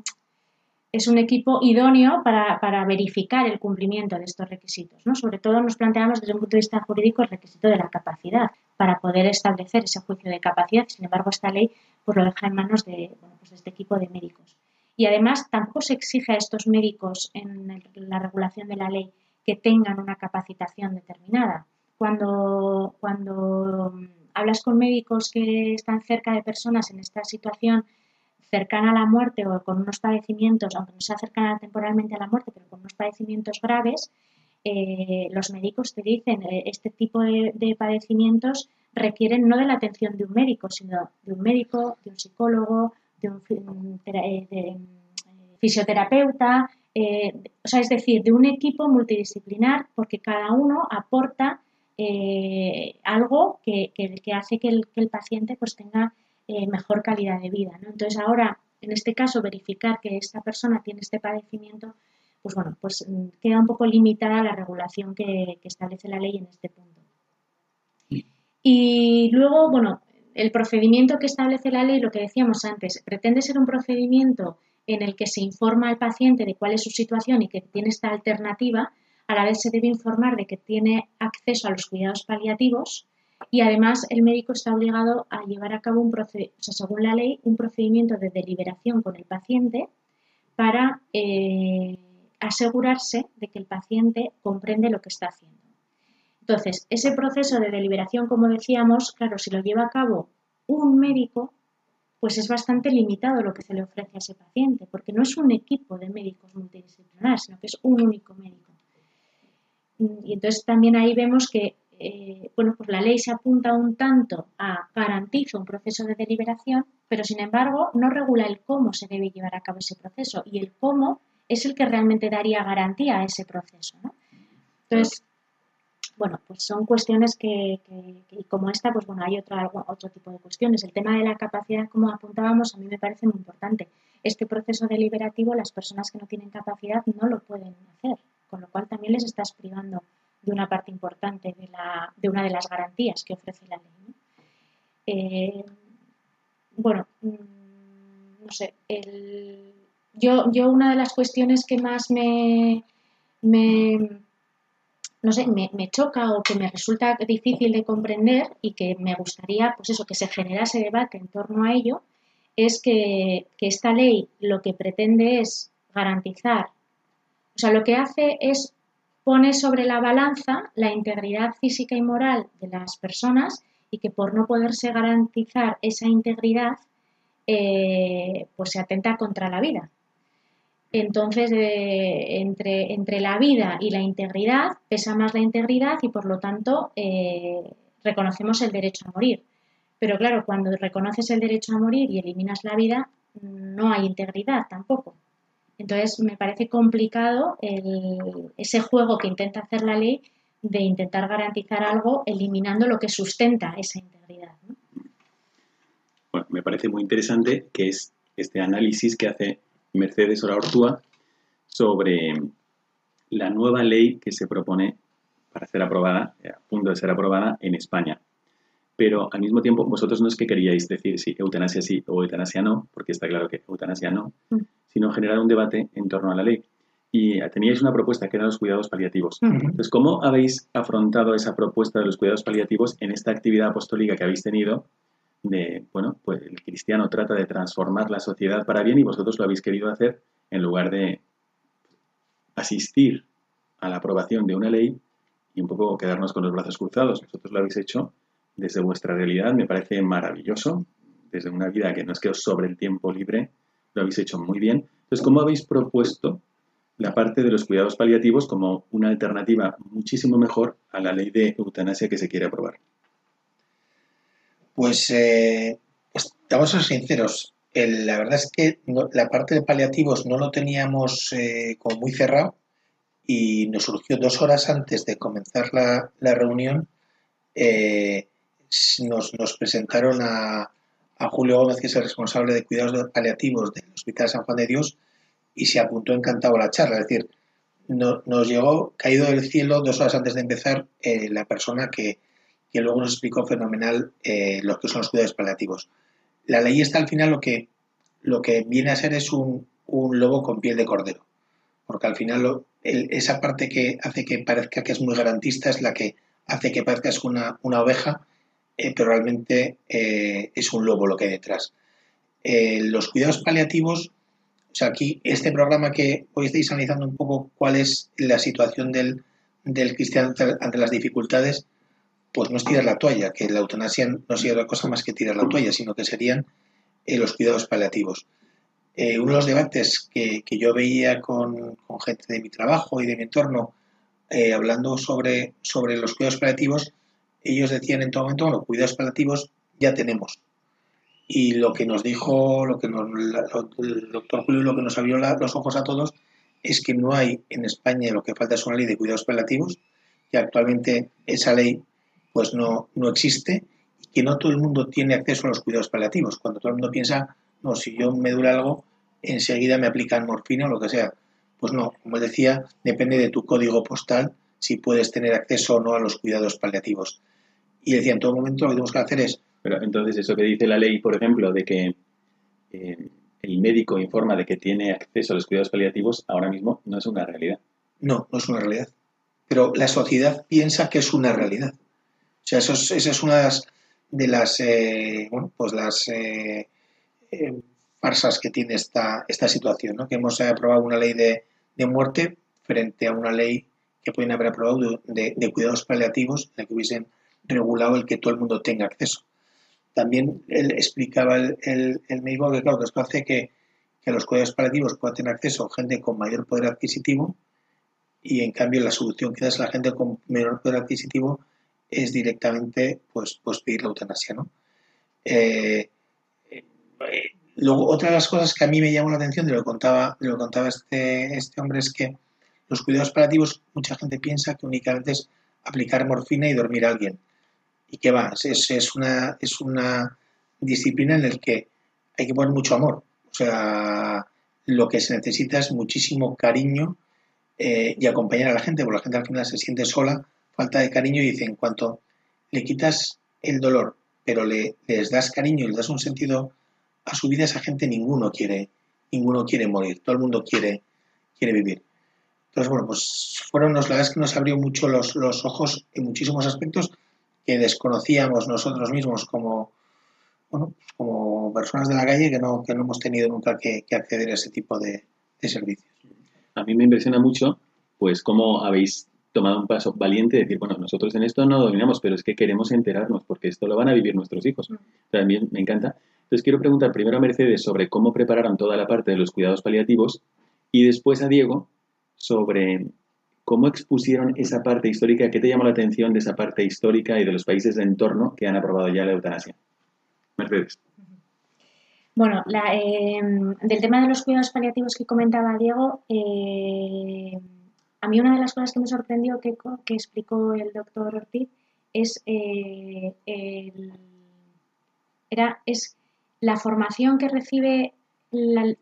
es un equipo idóneo para, verificar el cumplimiento de estos requisitos. ¿no? Sobre todo nos planteamos desde un punto de vista jurídico el requisito de la capacidad para poder establecer ese juicio de capacidad. Sin embargo, esta ley pues, lo deja en manos de, pues, de este equipo de médicos. Y además tampoco se exige a estos médicos en la regulación de la ley que tengan una capacitación determinada. Cuando, cuando mm, hablas con médicos que están cerca de personas en esta situación cercana a la muerte o con unos padecimientos, aunque no se acercan temporalmente a la muerte, pero con unos padecimientos graves, eh, los médicos te dicen eh, este tipo de, padecimientos requieren no de la atención de un médico, sino de un médico, de un psicólogo, de un eh, fisioterapeuta, eh, o sea, es decir, de un equipo multidisciplinar, porque cada uno aporta eh, algo que, hace que el, paciente pues, tenga eh, mejor calidad de vida. Entonces, ahora, en este caso, verificar que esta persona tiene este padecimiento, pues bueno, pues mm, queda un poco limitada la regulación que, que establece la ley en este punto. Y luego, bueno, el procedimiento que establece la ley, lo que decíamos antes, pretende ser un procedimiento en el que se informa al paciente de cuál es su situación y que tiene esta alternativa, a la vez se debe informar de que tiene acceso a los cuidados paliativos y además el médico está obligado a llevar a cabo un según la ley, un procedimiento de deliberación con el paciente para eh, asegurarse de que el paciente comprende lo que está haciendo. Entonces, ese proceso de deliberación, como decíamos, claro, si lo lleva a cabo un médico, pues es bastante limitado lo que se le ofrece a ese paciente, porque no es un equipo de médicos multidisciplinares, sino que es un único médico. Y entonces también ahí vemos que, eh, bueno, pues la ley se apunta un tanto a garantiza un proceso de deliberación, pero sin embargo no regula el cómo se debe llevar a cabo ese proceso y el cómo es el que realmente daría garantía a ese proceso. Entonces, bueno, pues son cuestiones que, que, como esta, pues bueno, hay otro, otro tipo de cuestiones. El tema de la capacidad, como apuntábamos, a mí me parece muy importante. Este proceso deliberativo, las personas que no tienen capacidad no lo pueden hacer, con lo cual también les estás privando de una parte importante de, la, de una de las garantías que ofrece la ley. Eh, bueno, mm, no sé, yo, yo una de las cuestiones que más me no sé, me, choca o que me resulta difícil de comprender y que me gustaría, pues eso, que se generase debate en torno a ello, es que, que esta ley lo que pretende es garantizar, o sea, lo que hace es pone sobre la balanza la integridad física y moral de las personas y que por no poderse garantizar esa integridad, eh, pues se atenta contra la vida. Entonces, entre, entre, la vida y la integridad, pesa más la integridad y por lo tanto eh, reconocemos el derecho a morir. Pero claro, cuando reconoces el derecho a morir y eliminas la vida, no hay integridad tampoco. Entonces, me parece complicado ese juego que intenta hacer la ley de intentar garantizar algo eliminando lo que sustenta esa integridad. Bueno, me parece muy interesante que es este análisis que hace Mercedes Oraortúa sobre la nueva ley que se propone para ser aprobada, eh, a punto de ser aprobada en España. Pero al mismo tiempo, vosotros no es que queríais decir si eutanasia sí o eutanasia no, porque está claro que eutanasia no, mm. sino generar un debate en torno a la ley. Y teníais una propuesta que eran los cuidados paliativos. Entonces, ¿cómo habéis afrontado esa propuesta de los cuidados paliativos en esta actividad apostólica que habéis tenido de, bueno, pues el cristiano trata de transformar la sociedad para bien y vosotros lo habéis querido hacer en lugar de asistir a la aprobación de una ley y un poco quedarnos con los brazos cruzados. Vosotros lo habéis hecho desde vuestra realidad, me parece maravilloso, desde una vida que no es que os sobre el tiempo libre, lo habéis hecho muy bien. Entonces, ¿cómo habéis propuesto la parte de los cuidados paliativos como una alternativa muchísimo mejor a la ley de eutanasia que se quiere aprobar? Pues, eh, vamos a ser sinceros. la verdad es que la parte de paliativos no lo teníamos eh, como muy cerrado y nos surgió dos horas antes de comenzar la, reunión. Eh, nos, nos, presentaron a, a, Julio Gómez, que es el responsable de cuidados paliativos del Hospital San Juan de Dios, y se apuntó encantado a la charla. Es decir, nos llegó caído del cielo dos horas antes de empezar la persona que, que luego nos explicó fenomenal eh, lo que son los cuidados paliativos. La ley está al final lo que, lo que viene a ser es un, lobo con piel de cordero, porque al final esa parte que hace que parezca que es muy garantista es la que hace que parezca es una, oveja, eh, pero realmente eh, es un lobo lo que hay detrás. los cuidados paliativos, o sea, aquí este programa que hoy estáis analizando un poco cuál es la situación del, del cristiano ante las dificultades, pues no es tirar la toalla, que la eutanasia no sería otra cosa más que tirar la toalla, sino que serían eh, los cuidados paliativos. Eh, uno de los debates que, yo veía con, gente de mi trabajo y de mi entorno, eh, hablando sobre, sobre los cuidados paliativos, ellos decían en todo momento, bueno, cuidados paliativos ya tenemos. Y lo que nos dijo, lo que nos, el doctor Julio lo que nos abrió los ojos a todos es que no hay en España lo que falta es una ley de cuidados paliativos, y actualmente esa ley pues no, no existe y que no todo el mundo tiene acceso a los cuidados paliativos. Cuando todo el mundo piensa, no, si yo me dura algo, enseguida me aplican morfina o lo que sea. Pues no, como decía, depende de tu código postal si puedes tener acceso o no a los cuidados paliativos. Y decía, en todo momento lo que tenemos que hacer es... Pero entonces eso que dice la ley, por ejemplo, de que eh, el médico informa de que tiene acceso a los cuidados paliativos, ahora mismo no es una realidad. No, no es una realidad. Pero la sociedad piensa que es una realidad. O sea, eso es, esa es una de las, eh, bueno, pues las eh, eh, farsas que tiene esta, esta situación, ¿no? que hemos aprobado una ley de, muerte frente a una ley que pueden haber aprobado de, cuidados paliativos en la que hubiesen regulado el que todo el mundo tenga acceso. También él explicaba el, el, médico que, claro, que esto hace que, a los cuidados paliativos pueda tener acceso gente con mayor poder adquisitivo y en cambio la solución da es la gente con menor poder adquisitivo es directamente pues, pues pedir la eutanasia. ¿no? Eh, eh, luego, otra de las cosas que a mí me llamó la atención de lo que contaba, de lo contaba este, este hombre es que los cuidados paliativos, mucha gente piensa que únicamente es aplicar morfina y dormir a alguien. ¿Y qué va? Es, es, una, es una disciplina en la que hay que poner mucho amor. O sea, lo que se necesita es muchísimo cariño eh, y acompañar a la gente, porque la gente al final se siente sola, falta de cariño y dice, en cuanto le quitas el dolor, pero le, les das cariño y le das un sentido a su vida, esa gente ninguno quiere, ninguno quiere morir, todo el mundo quiere, quiere vivir. Entonces, bueno, pues fueron, la verdad es que nos abrió mucho los, los ojos en muchísimos aspectos que desconocíamos nosotros mismos como, bueno, como personas de la calle que no, que no hemos tenido nunca que, acceder a ese tipo de, servicios. A mí me impresiona mucho, pues, cómo habéis tomado un paso valiente de decir, bueno, nosotros en esto no dominamos, pero es que queremos enterarnos, porque esto lo van a vivir nuestros hijos. Mm. También me encanta. Entonces, quiero preguntar primero a Mercedes sobre cómo prepararon toda la parte de los cuidados paliativos y después a Diego sobre cómo expusieron esa parte histórica, qué te llamó la atención de esa parte histórica y de los países de entorno que han aprobado ya la eutanasia. Mercedes. Bueno, em, del tema de los cuidados paliativos que comentaba Diego, eh, a mí una de las cosas que me sorprendió que, explicó el doctor Ortiz es, eh, era, es la formación que recibe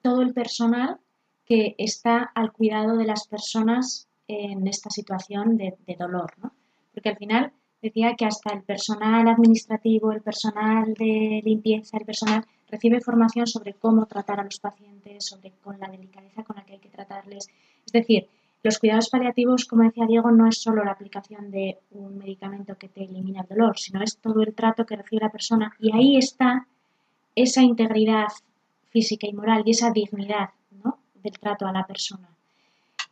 todo el personal que está al cuidado de las personas en esta situación de, de dolor, ¿no? Porque al final decía que hasta el personal administrativo, el personal de limpieza, el personal recibe formación sobre cómo tratar a los pacientes, sobre con la delicadeza con la que hay que tratarles. Es decir, los cuidados paliativos, como decía Diego, no es solo la aplicación de un medicamento que te elimina el dolor, sino es todo el trato que recibe la persona y ahí está esa integridad física y moral y esa dignidad del trato a la persona.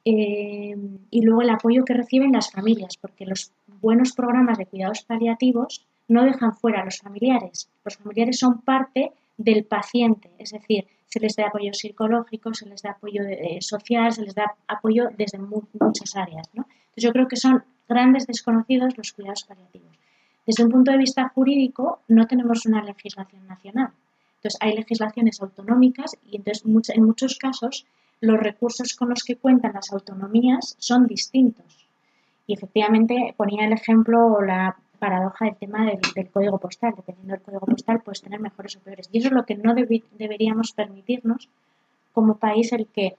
Eh, y luego el apoyo que reciben las familias, porque los buenos programas de cuidados paliativos no dejan fuera a los familiares. Los familiares son parte del paciente, es decir, se les da apoyo psicológico, se les da apoyo eh, social, se les da apoyo desde muchas áreas. Entonces yo creo que son grandes desconocidos los cuidados paliativos. Desde un punto de vista jurídico no tenemos una legislación nacional. Entonces hay legislaciones autonómicas y entonces en muchos casos los recursos con los que cuentan las autonomías son distintos. Y efectivamente ponía el ejemplo la paradoja del tema del, código postal. Dependiendo del código postal puedes tener mejores o peores. Y eso es lo que no deberíamos permitirnos como país el que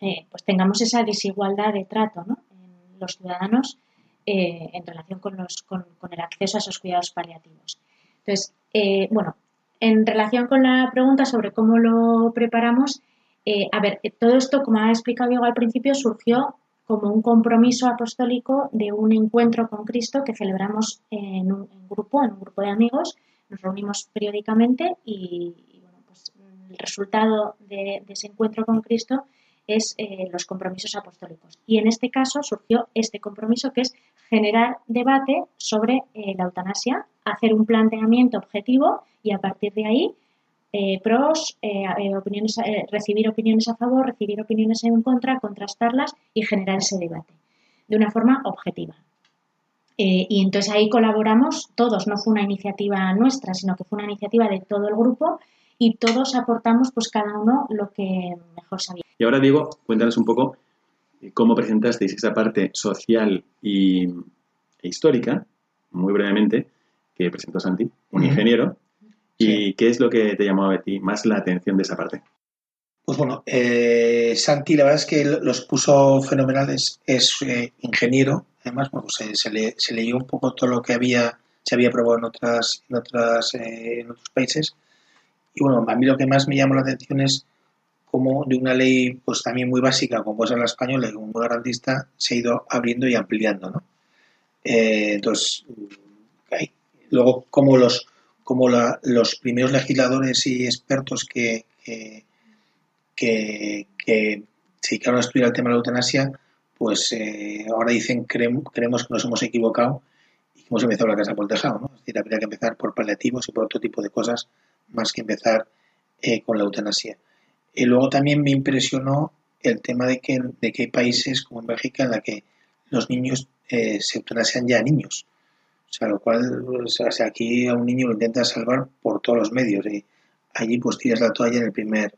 eh, pues tengamos esa desigualdad de trato en los ciudadanos eh, en relación con, los, con, el acceso a esos cuidados paliativos. Entonces, eh, bueno, en relación con la pregunta sobre cómo lo preparamos, a ver, todo esto, como ha explicado Diego al principio, surgió como un compromiso apostólico de un encuentro con Cristo que celebramos en un grupo, en un grupo de amigos. Nos reunimos periódicamente y, pues, el resultado de, ese encuentro con Cristo es eh, los compromisos apostólicos. Y en este caso surgió este compromiso que es generar debate sobre la eutanasia, hacer un planteamiento objetivo y a partir de ahí eh, pros, eh, eh, opiniones, recibir opiniones a favor, recibir opiniones en contra, contrastarlas y generar ese debate de una forma objetiva. y entonces ahí colaboramos todos, no fue una iniciativa nuestra, sino que fue una iniciativa de todo el grupo y todos aportamos pues cada uno lo que mejor sabía. Y ahora Diego, cuéntanos un poco cómo presentasteis esa parte social y, e histórica, muy brevemente, que presentó Santi, un ingeniero, ¿Y qué es lo que te llamó a ti más la atención de esa parte? Pues bueno, eh, Santi la verdad es que los puso fenomenales, es eh, ingeniero, además bueno, pues, se, le, se, leyó un poco todo lo que había se había probado en otras en otras eh, en otros países y bueno, a mí lo que más me llamó la atención es cómo de una ley pues también muy básica como es la española y como muy garantista se ha ido abriendo y ampliando, ¿no? entonces, luego cómo los como los primeros legisladores y expertos que, que, se dedicaron a estudiar el tema de la eutanasia, pues eh, ahora dicen creemos, creemos que nos hemos equivocado y que hemos empezado la casa por el tejado. ¿no? Es decir, habría que empezar por paliativos y por otro tipo de cosas más que empezar eh, con la eutanasia. Y luego también me impresionó el tema de que, de que hay países como en Bélgica en la que los niños eh, se eutanasian ya niños. O sea, lo cual, o sea, aquí a un niño lo intentas salvar por todos los medios y allí pues tiras la toalla en el primer,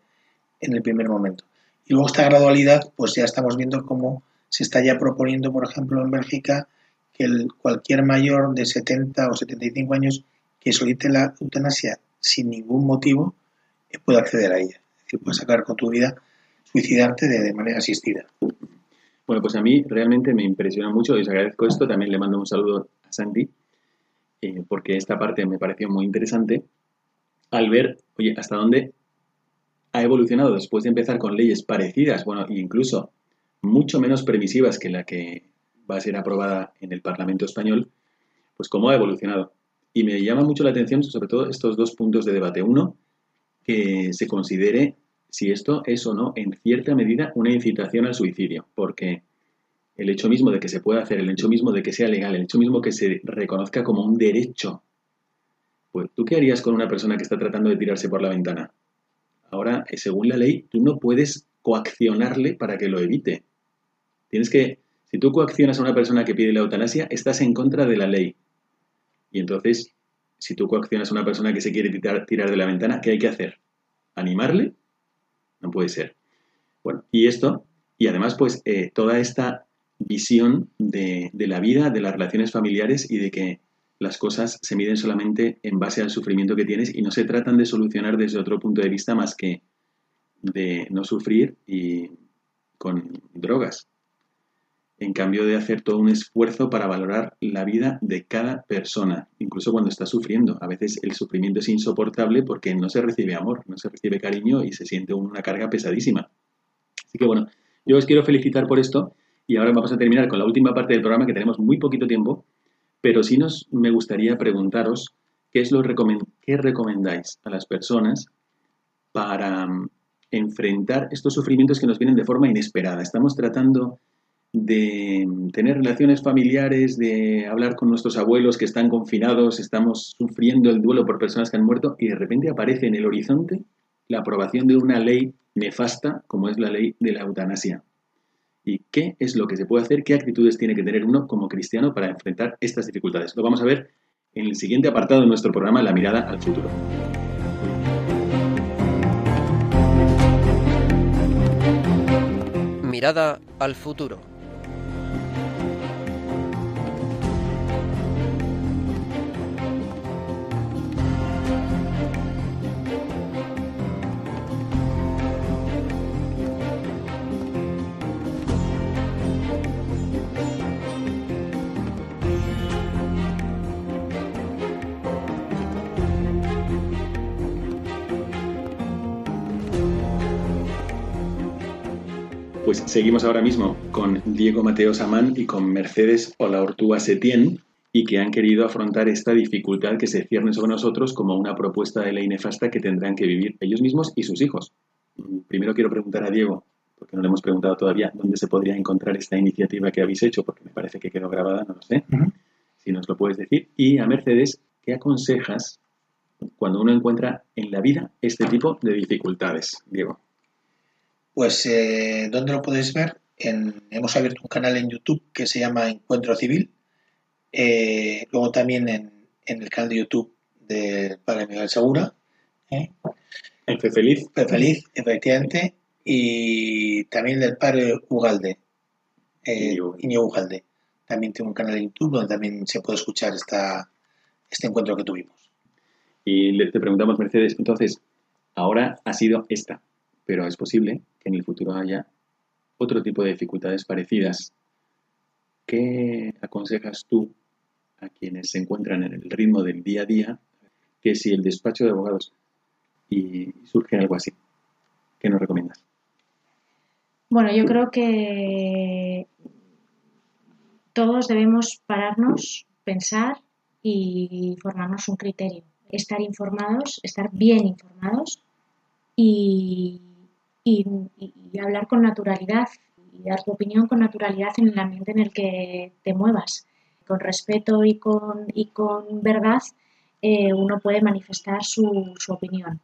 en el primer momento. Y luego esta gradualidad, pues ya estamos viendo cómo se está ya proponiendo, por ejemplo, en Bélgica, que el, cualquier mayor de 70 o 75 años que solicite la eutanasia sin ningún motivo eh, puede acceder a ella. Es decir, puedes sacar con tu vida, suicidarte de, manera asistida. Bueno, pues a mí realmente me impresiona mucho y os agradezco esto. También le mando un saludo a Santi, eh, porque esta parte me pareció muy interesante al ver, oye, hasta dónde ha evolucionado después de empezar con leyes parecidas, bueno, incluso mucho menos permisivas que la que va a ser aprobada en el Parlamento español, pues cómo ha evolucionado. Y me llama mucho la atención sobre todo estos dos puntos de debate. Uno, que se considere si esto es o no en cierta medida una incitación al suicidio, porque el hecho mismo de que se pueda hacer, el hecho mismo de que sea legal, el hecho mismo que se reconozca como un derecho, pues tú qué harías con una persona que está tratando de tirarse por la ventana? Ahora, eh, según la ley, tú no puedes coaccionarle para que lo evite. Tienes que, si tú coaccionas a una persona que pide la eutanasia, estás en contra de la ley. Y entonces, si tú coaccionas a una persona que se quiere tirar, de la ventana, ¿qué hay que hacer? ¿Animarle? No puede ser. Bueno, y esto, y además, pues, eh, toda esta visión de, la vida, de las relaciones familiares y de que las cosas se miden solamente en base al sufrimiento que tienes y no se tratan de solucionar desde otro punto de vista más que de no sufrir y con drogas. En cambio de hacer todo un esfuerzo para valorar la vida de cada persona, incluso cuando está sufriendo. A veces el sufrimiento es insoportable porque no se recibe amor, no se recibe cariño y se siente una carga pesadísima. Así que bueno, yo os quiero felicitar por esto y ahora vamos a terminar con la última parte del programa que tenemos muy poquito tiempo pero sí nos, me gustaría preguntaros qué es lo qué recomendáis a las personas para mm, enfrentar estos sufrimientos que nos vienen de forma inesperada. Estamos tratando de mm, tener relaciones familiares, de hablar con nuestros abuelos que están confinados, estamos sufriendo el duelo por personas que han muerto y de repente aparece en el horizonte la aprobación de una ley nefasta como es la ley de la eutanasia y qué es lo que se puede hacer, qué actitudes tiene que tener uno como cristiano para enfrentar estas dificultades. Lo vamos a ver en el siguiente apartado de nuestro programa, La mirada al futuro. Mirada al futuro. Pues seguimos ahora mismo con Diego Mateo Samán y con Mercedes Olaortúa Setién y que han querido afrontar esta dificultad que se cierne sobre nosotros como una propuesta de ley nefasta que tendrán que vivir ellos mismos y sus hijos. Primero quiero preguntar a Diego, porque no le hemos preguntado todavía dónde se podría encontrar esta iniciativa que habéis hecho, porque me parece que quedó grabada, no lo sé, si nos lo puedes decir. Y a Mercedes, ¿qué aconsejas cuando uno encuentra en la vida este tipo de dificultades, Diego? Pues, eh, ¿dónde lo podéis ver? hemos abierto un canal en YouTube que se llama Encuentro Civil. Eh, luego también en, el canal de YouTube del Padre Miguel Segura. ¿eh? El Fe Feliz. Fe Feliz, efectivamente. Y también del Padre Ugalde. Eh, Ugalde. También tiene un canal de YouTube donde también se puede escuchar esta, este encuentro que tuvimos. Y te preguntamos, Mercedes, entonces, ahora ha sido esta, pero es posible que en el futuro haya otro tipo de dificultades parecidas. ¿Qué aconsejas tú a quienes se encuentran en el ritmo del día a día que si el despacho de abogados y surge algo así, ¿qué nos recomiendas? Bueno, yo creo que todos debemos pararnos, pensar y formarnos un criterio. Estar informados, estar bien informados y y, hablar con naturalidad y dar tu opinión con naturalidad en el ambiente en el que te muevas. Con respeto y con, y con verdad eh, uno puede manifestar su, su opinión.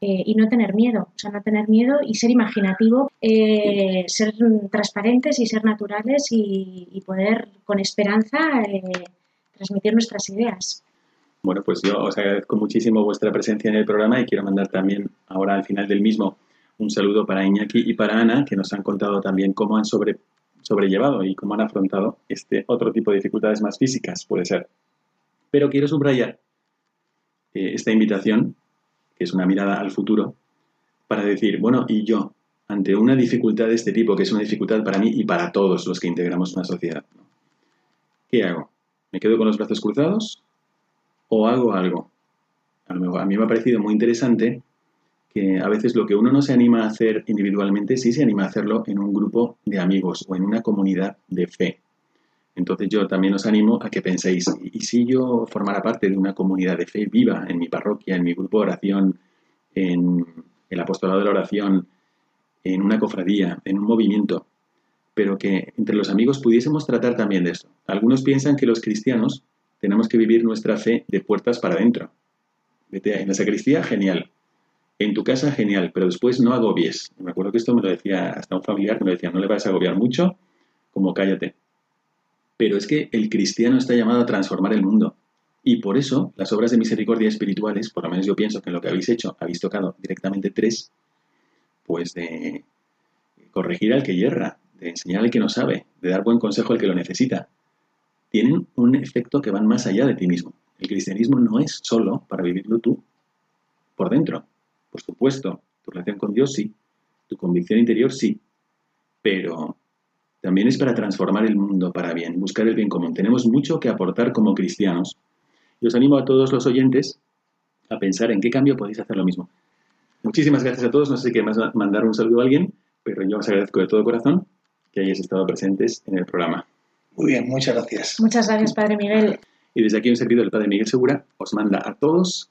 Eh, y no tener miedo, o sea, no tener miedo y ser imaginativo, eh, ser transparentes y ser naturales y, poder con esperanza transmitir nuestras ideas. Bueno, pues yo os agradezco muchísimo vuestra presencia en el programa y quiero mandar también ahora al final del mismo un saludo para Iñaki y para Ana, que nos han contado también cómo han sobre, sobrellevado y cómo han afrontado este otro tipo de dificultades más físicas, puede ser. Pero quiero subrayar eh, esta invitación, que es una mirada al futuro, para decir, bueno, ¿y yo? Ante una dificultad de este tipo, que es una dificultad para mí y para todos los que integramos una sociedad, ¿qué hago? ¿Me quedo con los brazos cruzados o hago algo? A mí me ha parecido muy interesante a veces lo que uno no se anima a hacer individualmente, sí se anima a hacerlo en un grupo de amigos o en una comunidad de fe. Entonces yo también os animo a que penséis, ¿y si yo formara parte de una comunidad de fe viva en mi parroquia, en mi grupo de oración, en el apostolado de la oración, en una cofradía, en un movimiento, pero que entre los amigos pudiésemos tratar también de esto? Algunos piensan que los cristianos tenemos que vivir nuestra fe de puertas para adentro. En la sacristía, genial. En tu casa, genial, pero después no agobies. Me acuerdo que esto me lo decía hasta un familiar, me lo decía, no le vas a agobiar mucho, como cállate. Pero es que el cristiano está llamado a transformar el mundo. Y por eso las obras de misericordia espirituales, por lo menos yo pienso que en lo que habéis hecho habéis tocado directamente tres, pues de corregir al que hierra, de enseñar al que no sabe, de dar buen consejo al que lo necesita, tienen un efecto que van más allá de ti mismo. El cristianismo no es solo para vivirlo tú, por dentro. Por supuesto, tu relación con Dios sí, tu convicción interior sí, pero también es para transformar el mundo para bien, buscar el bien común. Tenemos mucho que aportar como cristianos. Y os animo a todos los oyentes a pensar en qué cambio podéis hacer lo mismo. Muchísimas gracias a todos. No sé si queréis mandar un saludo a alguien, pero yo os agradezco de todo corazón que hayáis estado presentes en el programa. Muy bien, muchas gracias. Muchas gracias, Padre Miguel. Y desde aquí un servidor, el Padre Miguel Segura, os manda a todos